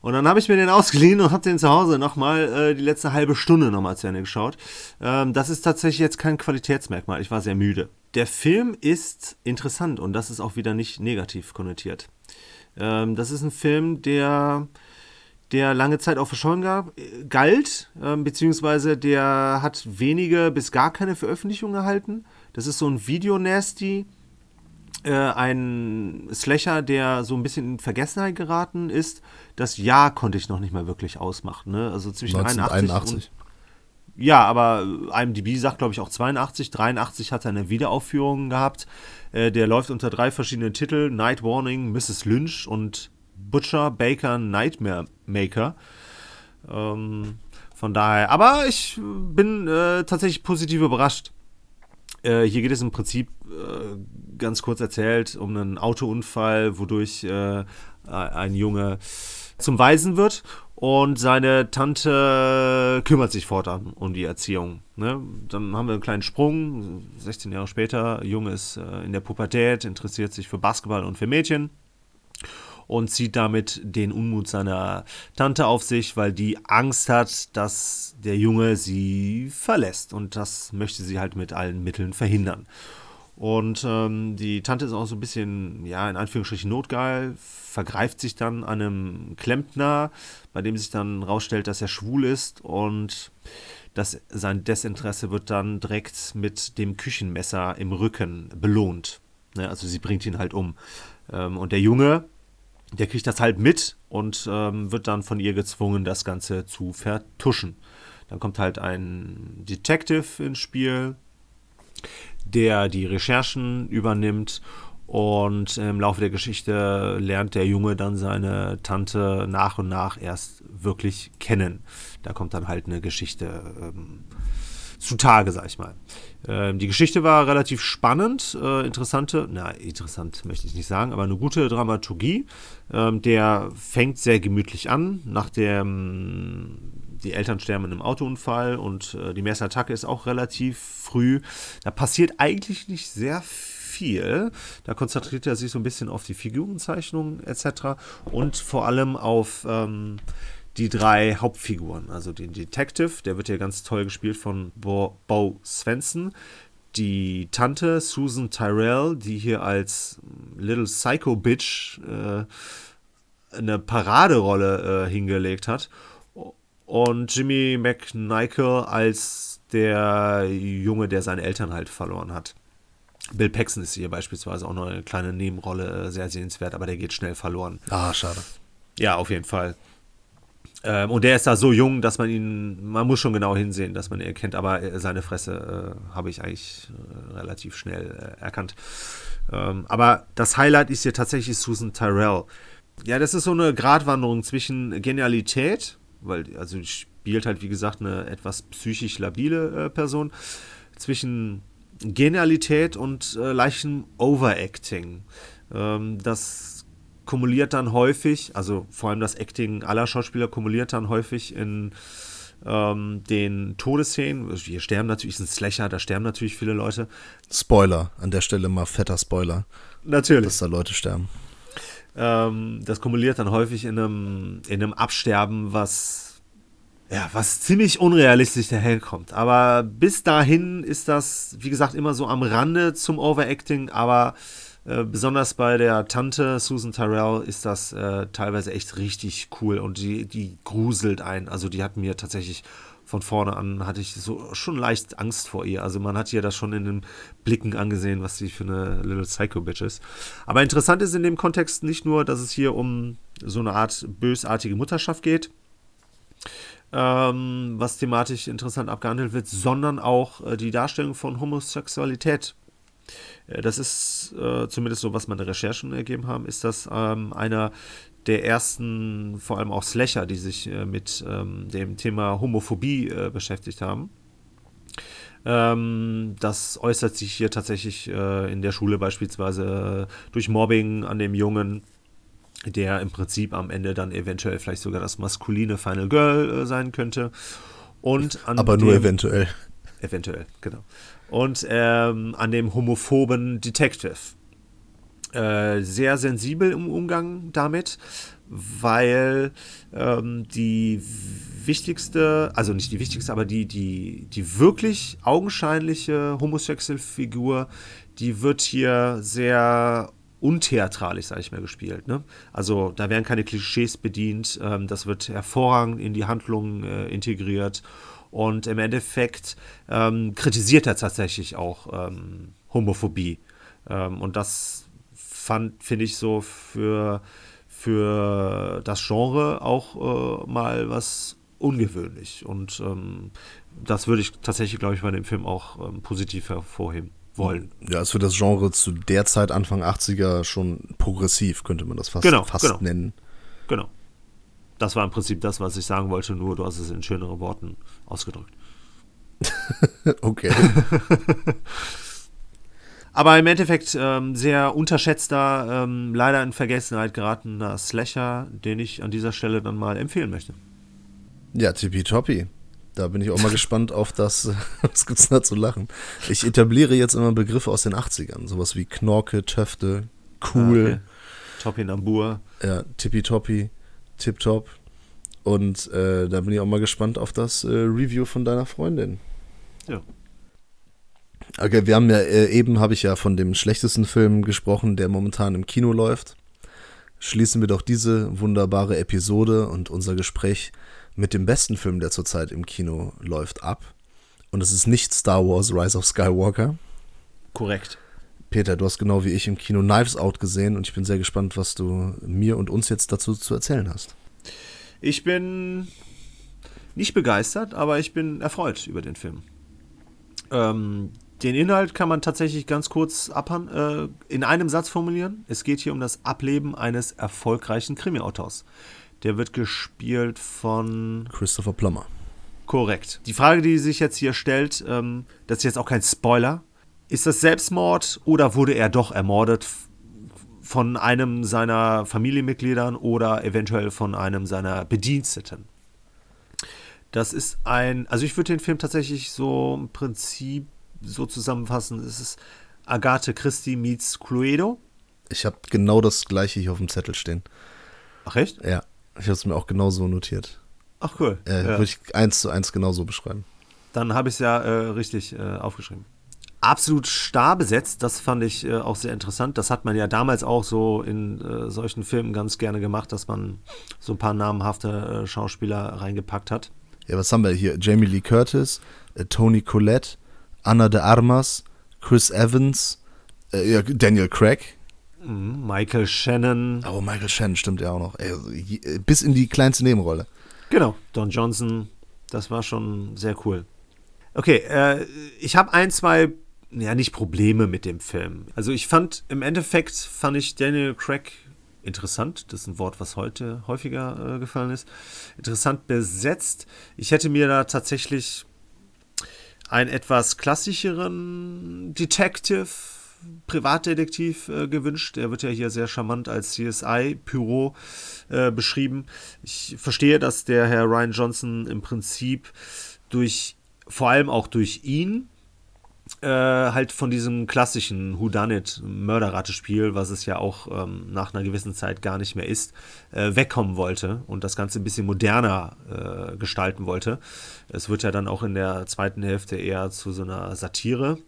Und dann habe ich mir den ausgeliehen und habe den zu Hause nochmal äh, die letzte halbe Stunde nochmal zu Ende geschaut. Ähm, das ist tatsächlich jetzt kein Qualitätsmerkmal. Ich war sehr müde. Der Film ist interessant und das ist auch wieder nicht negativ konnotiert. Ähm, das ist ein Film, der, der lange Zeit auch verschollen gab, galt, äh, beziehungsweise der hat wenige bis gar keine Veröffentlichung erhalten. Das ist so ein Video-Nasty äh, ein Slasher, der so ein bisschen in Vergessenheit geraten ist. Das Jahr konnte ich noch nicht mal wirklich ausmachen. Ne? Also zwischen 1981 und ja, aber IMDb sagt, glaube ich, auch 82. 83 hat er eine Wiederaufführung gehabt. Äh, der läuft unter drei verschiedenen Titeln: Night Warning, Mrs. Lynch und Butcher Baker Nightmare Maker. Ähm, von daher, aber ich bin äh, tatsächlich positiv überrascht. Äh, hier geht es im Prinzip äh, ganz kurz erzählt um einen Autounfall, wodurch äh, ein Junge zum Waisen wird und seine Tante kümmert sich fortan um die Erziehung. Ne? Dann haben wir einen kleinen Sprung, 16 Jahre später, Junge ist in der Pubertät, interessiert sich für Basketball und für Mädchen und zieht damit den Unmut seiner Tante auf sich, weil die Angst hat, dass der Junge sie verlässt und das möchte sie halt mit allen Mitteln verhindern. Und ähm, die Tante ist auch so ein bisschen, ja, in Anführungsstrichen notgeil, vergreift sich dann an einem Klempner, bei dem sich dann rausstellt, dass er schwul ist und dass sein Desinteresse wird dann direkt mit dem Küchenmesser im Rücken belohnt. Ne? Also sie bringt ihn halt um. Ähm, und der Junge, der kriegt das halt mit und ähm, wird dann von ihr gezwungen, das Ganze zu vertuschen. Dann kommt halt ein Detective ins Spiel, der die Recherchen übernimmt und im Laufe der Geschichte lernt der Junge dann seine Tante nach und nach erst wirklich kennen. Da kommt dann halt eine Geschichte ähm, zutage, sag ich mal. Ähm, die Geschichte war relativ spannend, äh, interessante, na, interessant möchte ich nicht sagen, aber eine gute Dramaturgie. Ähm, der fängt sehr gemütlich an, nach dem die Eltern sterben in einem Autounfall und äh, die Messerattacke ist auch relativ früh. Da passiert eigentlich nicht sehr viel. Da konzentriert er sich so ein bisschen auf die Figurenzeichnung etc. und vor allem auf ähm, die drei Hauptfiguren. Also den Detective, der wird ja ganz toll gespielt von Bo, Bo Svensson. Die Tante Susan Tyrell, die hier als Little Psycho Bitch äh, eine Paraderolle äh, hingelegt hat und Jimmy McNichol als der Junge, der seine Eltern halt verloren hat. Bill Paxton ist hier beispielsweise auch noch eine kleine Nebenrolle, äh, sehr sehenswert, aber der geht schnell verloren. Ah, schade. Ja, auf jeden Fall. Ähm, und der ist da so jung, dass man ihn, man muss schon genau hinsehen, dass man ihn erkennt, aber äh, seine Fresse äh, habe ich eigentlich äh, relativ schnell äh, erkannt. Ähm, aber das Highlight ist hier tatsächlich Susan Tyrell. Ja, das ist so eine Gratwanderung zwischen Genialität weil, also spielt halt, wie gesagt, eine etwas psychisch labile äh, Person, zwischen Genialität und äh, leichtem Overacting. Ähm, das kumuliert dann häufig, also vor allem das Acting aller Schauspieler kumuliert dann häufig in ähm, den Todesszenen. Hier sterben natürlich, ist ein Slasher, da sterben natürlich viele Leute. Spoiler, an der Stelle mal fetter Spoiler. Natürlich. Dass da Leute sterben. Ähm, das kumuliert dann häufig in einem, in einem Absterben, was, ja, was ziemlich unrealistisch daherkommt. Aber bis dahin ist das, wie gesagt, immer so am Rande zum Overacting, aber Äh, besonders bei der Tante Susan Tyrell ist das äh, teilweise echt richtig cool und die, die gruselt ein. Also die hat mir tatsächlich von vorne an hatte ich so schon leicht Angst vor ihr. Also man hat ihr das schon in den Blicken angesehen, was sie für eine Little Psycho Bitch ist. Aber interessant ist in dem Kontext nicht nur, dass es hier um so eine Art bösartige Mutterschaft geht, ähm, was thematisch interessant abgehandelt wird, sondern auch äh, die Darstellung von Homosexualität. Äh, das ist äh, zumindest so, was meine Recherchen ergeben haben, ist das ähm, einer der ersten, vor allem auch Slasher, die sich äh, mit ähm, dem Thema Homophobie äh, beschäftigt haben. Ähm, das äußert sich hier tatsächlich äh, in der Schule beispielsweise durch Mobbing an dem Jungen, der im Prinzip am Ende dann eventuell vielleicht sogar das maskuline Final Girl äh, sein könnte. Und Aber nur eventuell. Eventuell, genau. Und ähm, an dem homophoben Detective äh, sehr sensibel im Umgang damit, weil ähm, die wichtigste, also nicht die wichtigste, aber die, die, die wirklich augenscheinliche homosexuelle Figur, die wird hier sehr untheatralisch, sage ich mal, gespielt. Ne? Also da werden keine Klischees bedient, ähm, das wird hervorragend in die Handlung äh, integriert und im Endeffekt ähm, kritisiert er tatsächlich auch ähm, Homophobie. Ähm, und das fand, finde ich, so für, für das Genre auch äh, mal was ungewöhnlich. Und ähm, das würde ich tatsächlich, glaube ich, bei dem Film auch ähm, positiv hervorheben wollen. Ja, ist für das Genre zu der Zeit, Anfang 80er, schon progressiv, könnte man das fast, genau, fast genau. nennen. Genau. Das war im Prinzip das, was ich sagen wollte, nur du hast es in schöneren Worten ausgedrückt. okay. Aber im Endeffekt ähm, sehr unterschätzter, ähm, leider in Vergessenheit geratener Slasher, den ich an dieser Stelle dann mal empfehlen möchte. Ja, tippitoppi. Da bin ich auch mal gespannt auf das, was gibt's da zu lachen. Ich etabliere jetzt immer Begriffe aus den 80ern, sowas wie Knorke, Töfte, cool. Ah, okay. Topinambur. Ja, tippitoppi, tipptopp. Und äh, da bin ich auch mal gespannt auf das äh, Review von deiner Freundin. Ja. Okay, wir haben ja äh, eben habe ich ja von dem schlechtesten Film gesprochen, der momentan im Kino läuft. Schließen wir doch diese wunderbare Episode und unser Gespräch mit dem besten Film, der zurzeit im Kino läuft, ab. Und es ist nicht Star Wars Rise of Skywalker. Korrekt. Peter, du hast genau wie ich im Kino Knives Out gesehen und ich bin sehr gespannt, was du mir und uns jetzt dazu zu erzählen hast. Ich bin nicht begeistert, aber ich bin erfreut über den Film. Ähm, den Inhalt kann man tatsächlich ganz kurz abhand, äh, in einem Satz formulieren. Es geht hier um das Ableben eines erfolgreichen Krimi-Autors. Der wird gespielt von Christopher Plummer. Korrekt. Die Frage, die sich jetzt hier stellt, ähm, das ist jetzt auch kein Spoiler. Ist das Selbstmord oder wurde er doch ermordet von einem seiner Familienmitgliedern oder eventuell von einem seiner Bediensteten? Das ist ein, also ich würde den Film tatsächlich so im Prinzip so zusammenfassen, es ist Agathe Christie meets Cluedo. Ich habe genau das gleiche hier auf dem Zettel stehen. Ach echt? Ja, ich habe es mir auch genau so notiert. Ach cool. Äh, ja. Würde ich eins zu eins genauso beschreiben. Dann habe ich es ja äh, richtig äh, aufgeschrieben. Absolut starr besetzt, das fand ich äh, auch sehr interessant. Das hat man ja damals auch so in äh, solchen Filmen ganz gerne gemacht, dass man so ein paar namhafte äh, Schauspieler reingepackt hat. Ja, was haben wir hier? Jamie Lee Curtis, Tony Collette, Anna de Armas, Chris Evans, äh, Daniel Craig. Mhm, Michael Shannon. Oh, Michael Shannon stimmt ja auch noch. Ey, bis in die kleinste Nebenrolle. Genau, Don Johnson, das war schon sehr cool. Okay, äh, ich habe ein, zwei, ja nicht Probleme mit dem Film. Also ich fand, im Endeffekt fand ich Daniel Craig interessant. Das ist ein Wort, was heute häufiger äh, gefallen ist. Interessant besetzt. Ich hätte mir da tatsächlich einen etwas klassischeren Detective, Privatdetektiv äh, gewünscht. Er wird ja hier sehr charmant als CSI-Pyro äh, beschrieben. Ich verstehe, dass der Herr Ryan Johnson im Prinzip durch, vor allem auch durch ihn, äh, halt von diesem klassischen Whodunit Mörderratespiel, was es ja auch ähm, nach einer gewissen Zeit gar nicht mehr ist, äh, wegkommen wollte und das Ganze ein bisschen moderner äh, gestalten wollte. Es wird ja dann auch in der zweiten Hälfte eher zu so einer Satire,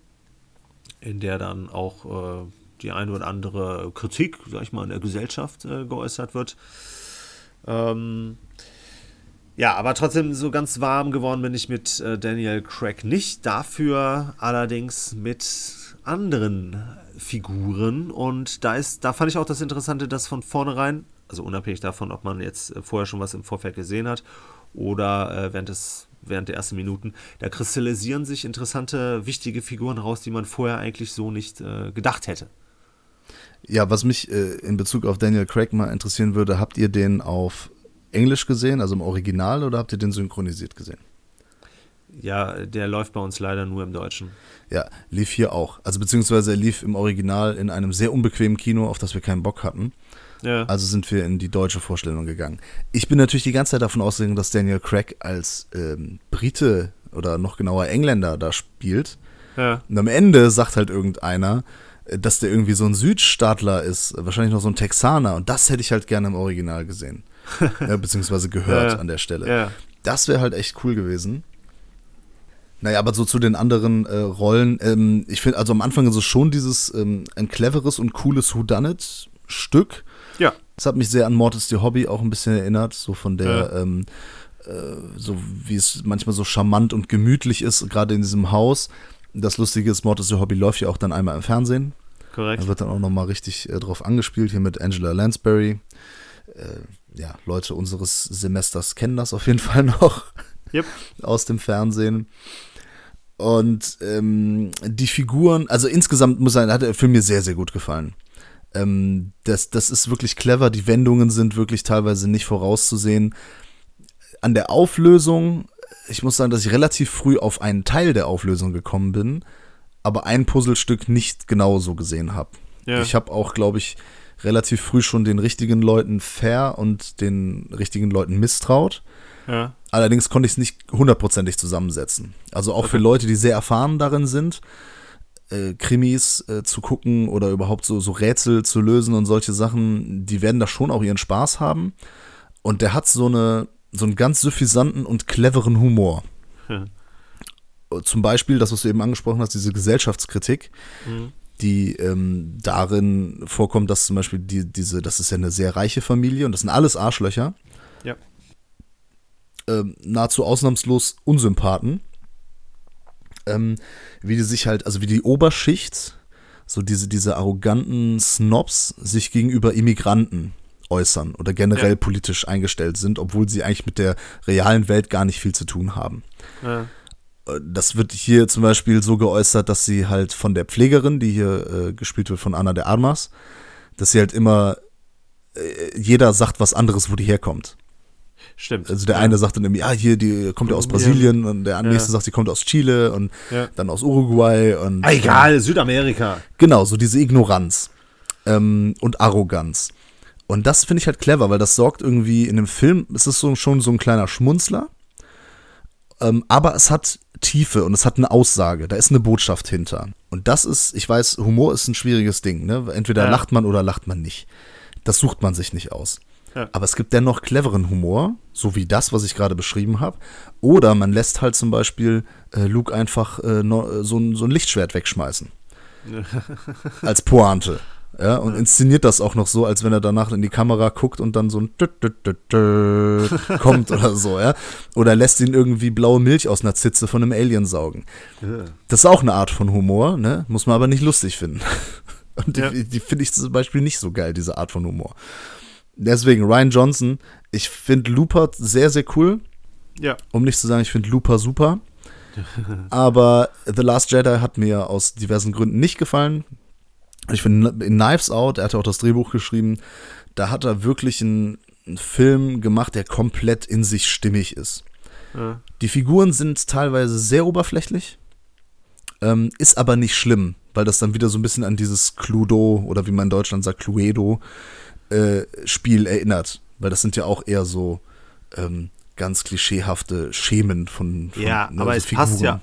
in der dann auch äh, die eine oder andere Kritik, sag ich mal, in der Gesellschaft äh, geäußert wird. Ähm, ja, aber trotzdem so ganz warm geworden bin ich mit äh, Daniel Craig nicht. Dafür allerdings mit anderen Figuren. Und da ist, da fand ich auch das Interessante, dass von vornherein, also unabhängig davon, ob man jetzt äh, vorher schon was im Vorfeld gesehen hat oder äh, während des während der ersten Minuten, da kristallisieren sich interessante, wichtige Figuren raus, die man vorher eigentlich so nicht äh, gedacht hätte. Ja, was mich äh, in Bezug auf Daniel Craig mal interessieren würde, habt ihr den auf Englisch gesehen, also im Original, oder habt ihr den synchronisiert gesehen? Ja, der läuft bei uns leider nur im Deutschen. Ja, lief hier auch. Also beziehungsweise er lief im Original in einem sehr unbequemen Kino, auf das wir keinen Bock hatten. Ja. Also sind wir in die deutsche Vorstellung gegangen. Ich bin natürlich die ganze Zeit davon ausgegangen, dass Daniel Craig als ähm, Brite oder noch genauer Engländer da spielt. Ja. Und am Ende sagt halt irgendeiner, äh, dass der irgendwie so ein Südstaatler ist, wahrscheinlich noch so ein Texaner. Und das hätte ich halt gerne im Original gesehen. Ja, beziehungsweise gehört ja. an der Stelle. Ja. Das wäre halt echt cool gewesen. Naja, aber so zu den anderen äh, Rollen, ähm, ich finde, also am Anfang ist es schon dieses ähm, ein cleveres und cooles Whodunit-Stück. Ja. Das hat mich sehr an Mortis the Hobby auch ein bisschen erinnert, so von der, ja. ähm, äh, so wie es manchmal so charmant und gemütlich ist, gerade in diesem Haus. Das Lustige ist, Mortis the Hobby läuft ja auch dann einmal im Fernsehen. Korrekt. Da wird dann auch nochmal richtig äh, drauf angespielt, hier mit Angela Lansbury. Äh, ja, Leute unseres Semesters kennen das auf jeden Fall noch yep. aus dem Fernsehen. Und ähm, die Figuren, also insgesamt muss sagen, hat der Film mir sehr, sehr gut gefallen. Ähm, das, das ist wirklich clever. Die Wendungen sind wirklich teilweise nicht vorauszusehen. An der Auflösung, ich muss sagen, dass ich relativ früh auf einen Teil der Auflösung gekommen bin, aber ein Puzzlestück nicht genauso gesehen habe. Ja. Ich habe auch, glaube ich, relativ früh schon den richtigen Leuten fair und den richtigen Leuten misstraut. Ja. Allerdings konnte ich es nicht hundertprozentig zusammensetzen. Also auch okay. für Leute, die sehr erfahren darin sind, äh, Krimis äh, zu gucken oder überhaupt so, so Rätsel zu lösen und solche Sachen, die werden da schon auch ihren Spaß haben. Und der hat so, eine, so einen ganz suffisanten und cleveren Humor. Hm. Zum Beispiel, das, was du eben angesprochen hast, diese Gesellschaftskritik, mhm. Die ähm, darin vorkommt, dass zum Beispiel die, diese, das ist ja eine sehr reiche Familie und das sind alles Arschlöcher. Ja. Ähm, nahezu ausnahmslos Unsympathen ähm, wie die sich halt, also wie die Oberschicht, so diese, diese arroganten Snobs sich gegenüber Immigranten äußern oder generell ja. politisch eingestellt sind, obwohl sie eigentlich mit der realen Welt gar nicht viel zu tun haben. Ja. Äh, das wird hier zum Beispiel so geäußert, dass sie halt von der Pflegerin, die hier äh, gespielt wird von Anna de Armas, dass sie halt immer, äh, jeder sagt was anderes, wo die herkommt. Stimmt. Also der ja. eine sagt dann irgendwie, ja, hier, die kommt ja aus Brasilien und der nächste ja. sagt, die kommt aus Chile und dann aus Uruguay und. Ah, egal, Südamerika. Genau, so diese Ignoranz ähm, und Arroganz. Und das finde ich halt clever, weil das sorgt irgendwie in dem Film, es ist so, schon so ein kleiner Schmunzler, ähm, aber es hat Tiefe und es hat eine Aussage, da ist eine Botschaft hinter. Und das ist, ich weiß, Humor ist ein schwieriges Ding, ne? Entweder lacht man oder lacht man nicht. Das sucht man sich nicht aus. Aber es gibt dennoch cleveren Humor, so wie das, was ich gerade beschrieben habe. Oder man lässt halt zum Beispiel äh, Luke einfach äh, no, äh, so, ein, so ein Lichtschwert wegschmeißen. als Pointe. Ja, und inszeniert das auch noch so, als wenn er danach in die Kamera guckt und dann so ein kommt oder so, ja. Oder lässt ihn irgendwie blaue Milch aus einer Zitze von einem Alien saugen. Das ist auch eine Art von Humor, ne? Muss man aber nicht lustig finden. Und die, ja. die finde ich zum Beispiel nicht so geil, diese Art von Humor. Deswegen Ryan Johnson. Ich finde Looper sehr, sehr cool. Ja. Um nicht zu sagen, ich finde Looper super. Aber The Last Jedi hat mir aus diversen Gründen nicht gefallen. Ich finde in Knives Out, er hat ja auch das Drehbuch geschrieben, da hat er wirklich einen, einen Film gemacht, der komplett in sich stimmig ist. Ja. Die Figuren sind teilweise sehr oberflächlich, ähm, ist aber nicht schlimm, weil das dann wieder so ein bisschen an dieses Cluedo oder wie man in Deutschland sagt, Cluedo äh, Spiel erinnert. Weil das sind ja auch eher so ähm, ganz klischeehafte Schemen von, von Ja, ne, aber so es Figuren. passt ja.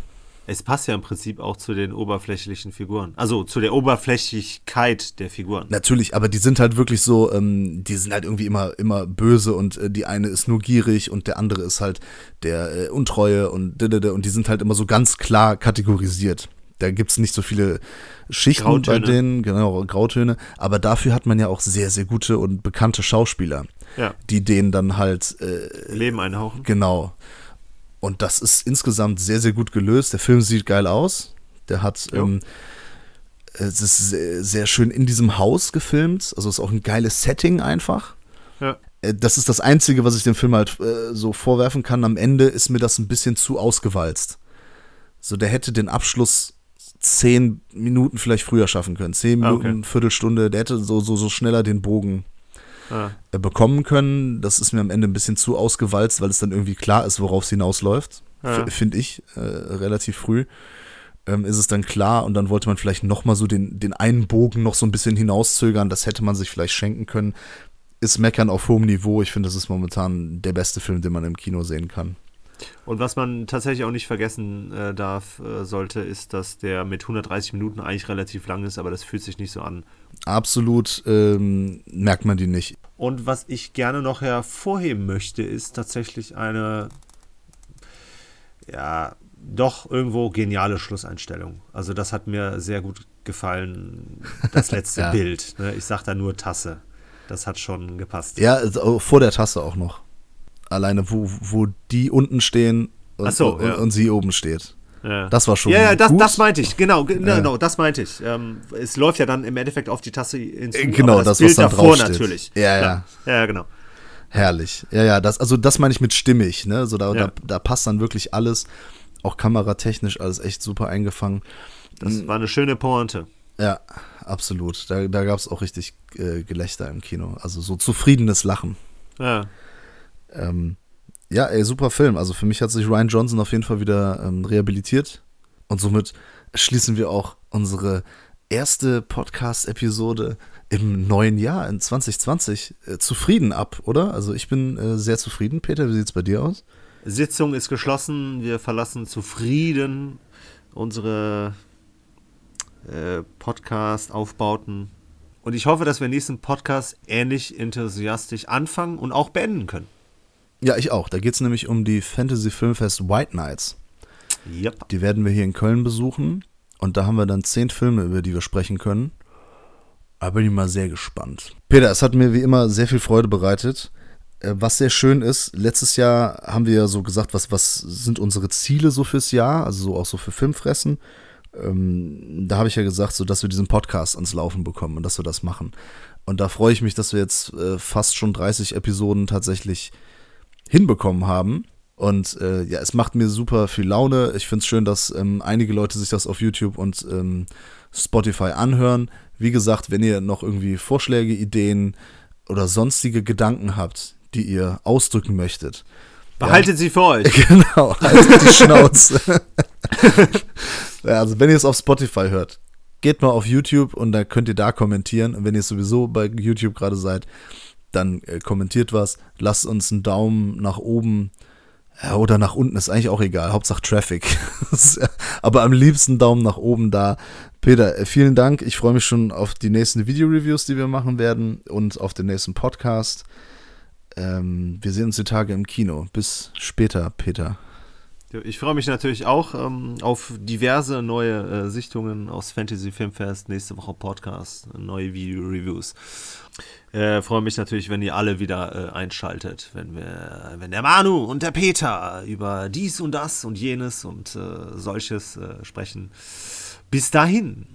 Es passt ja im Prinzip auch zu den oberflächlichen Figuren. Also zu der Oberflächlichkeit der Figuren. Natürlich, aber die sind halt wirklich so, ähm, die sind halt irgendwie immer, immer böse und äh, die eine ist nur gierig und der andere ist halt der äh, Untreue und und die sind halt immer so ganz klar kategorisiert. Da gibt es nicht so viele Schichten Grautöne. bei denen, genau, Grautöne. Aber dafür hat man ja auch sehr, sehr gute und bekannte Schauspieler, ja. die denen dann halt äh, Leben einhauchen. Genau. Und das ist insgesamt sehr, sehr gut gelöst. Der Film sieht geil aus. Der hat, ähm, es ist sehr, sehr, schön in diesem Haus gefilmt. Also ist auch ein geiles Setting einfach. Ja. Äh, das ist das Einzige, was ich dem Film halt äh, so vorwerfen kann. Am Ende ist mir das ein bisschen zu ausgewalzt. So, der hätte den Abschluss zehn Minuten vielleicht früher schaffen können. Zehn ah, Minuten, okay. Viertelstunde, der hätte so, so, so schneller den Bogen ah. Äh, bekommen können. Das ist mir am Ende ein bisschen zu ausgewalzt, weil es dann irgendwie klar ist, worauf es hinausläuft. Ah. Finde ich, äh, relativ früh. Ähm, ist es dann klar und dann wollte man vielleicht nochmal so den, den einen Bogen noch so ein bisschen hinauszögern. Das hätte man sich vielleicht schenken können. Ist Meckern auf hohem Niveau. Ich finde, das ist momentan der beste Film, den man im Kino sehen kann. Und was man tatsächlich auch nicht vergessen äh, darf, äh, sollte, ist, dass der mit 130 Minuten eigentlich relativ lang ist, aber das fühlt sich nicht so an. Absolut ähm, merkt man die nicht. Und was ich gerne noch hervorheben möchte, ist tatsächlich eine, ja, doch irgendwo geniale Schlusseinstellung. Also das hat mir sehr gut gefallen, das letzte ja. Bild. Ne? Ich sag da nur Tasse. Das hat schon gepasst. Ja, also vor der Tasse auch noch. Alleine, wo, wo die unten stehen und, so, und, ja. und sie oben steht. Ja. Das war schon. Ja, ja, das, das meinte ich, genau, genau, genau das meinte ich. Ähm, es läuft ja dann im Endeffekt auf die Tasse hinzu. Äh, genau, das, das Bild was dann davor draufsteht. natürlich. Ja, ja. Ja, genau. Herrlich. Ja, ja, das, also das meine ich mit stimmig, ne? So da, ja. da, da, passt dann wirklich alles. Auch kameratechnisch alles echt super eingefangen. Das war eine schöne Pointe. Ja, absolut. Da, da gab es auch richtig äh, Gelächter im Kino. Also so zufriedenes Lachen. Ja. Ähm, ja, ey, super Film. Also für mich hat sich Ryan Johnson auf jeden Fall wieder ähm, rehabilitiert. Und somit schließen wir auch unsere erste Podcast-Episode im neuen Jahr, in 2020, äh, zufrieden ab, oder? Also ich bin äh, sehr zufrieden. Peter, wie sieht es bei dir aus? Sitzung ist geschlossen. Wir verlassen zufrieden unsere äh, Podcast-Aufbauten. Und ich hoffe, dass wir nächsten Podcast ähnlich enthusiastisch anfangen und auch beenden können. Ja, ich auch. Da geht es nämlich um die Fantasy Filmfest White Nights. Yep. Die werden wir hier in Köln besuchen. Und da haben wir dann zehn Filme, über die wir sprechen können. Da bin ich mal sehr gespannt. Peter, es hat mir wie immer sehr viel Freude bereitet. Äh, was sehr schön ist, letztes Jahr haben wir ja so gesagt, was, was sind unsere Ziele so fürs Jahr, also so auch so für Filmfressen. Ähm, da habe ich ja gesagt, so dass wir diesen Podcast ans Laufen bekommen und dass wir das machen. Und da freue ich mich, dass wir jetzt äh, fast schon 30 Episoden tatsächlich hinbekommen haben. Und äh, ja, es macht mir super viel Laune. Ich finde es schön, dass ähm, einige Leute sich das auf YouTube und ähm, Spotify anhören. Wie gesagt, wenn ihr noch irgendwie Vorschläge, Ideen oder sonstige Gedanken habt, die ihr ausdrücken möchtet. Behaltet ja, sie für euch. Genau, haltet die Schnauze. ja, also wenn ihr es auf Spotify hört, geht mal auf YouTube und dann könnt ihr da kommentieren. Und wenn ihr sowieso bei YouTube gerade seid, dann äh, kommentiert was, lasst uns einen Daumen nach oben ja, oder nach unten, ist eigentlich auch egal, Hauptsache Traffic. Aber am liebsten Daumen nach oben da. Peter, äh, vielen Dank. Ich freue mich schon auf die nächsten Video-Reviews, die wir machen werden und auf den nächsten Podcast. Ähm, wir sehen uns die Tage im Kino. Bis später, Peter. Ich freue mich natürlich auch ähm, auf diverse neue äh, Sichtungen aus Fantasy Filmfest, nächste Woche Podcast, neue Video-Reviews. Äh, freue mich natürlich, wenn ihr alle wieder äh, einschaltet, wenn wir, wenn der Manu und der Peter über dies und das und jenes und äh, solches äh, sprechen. Bis dahin,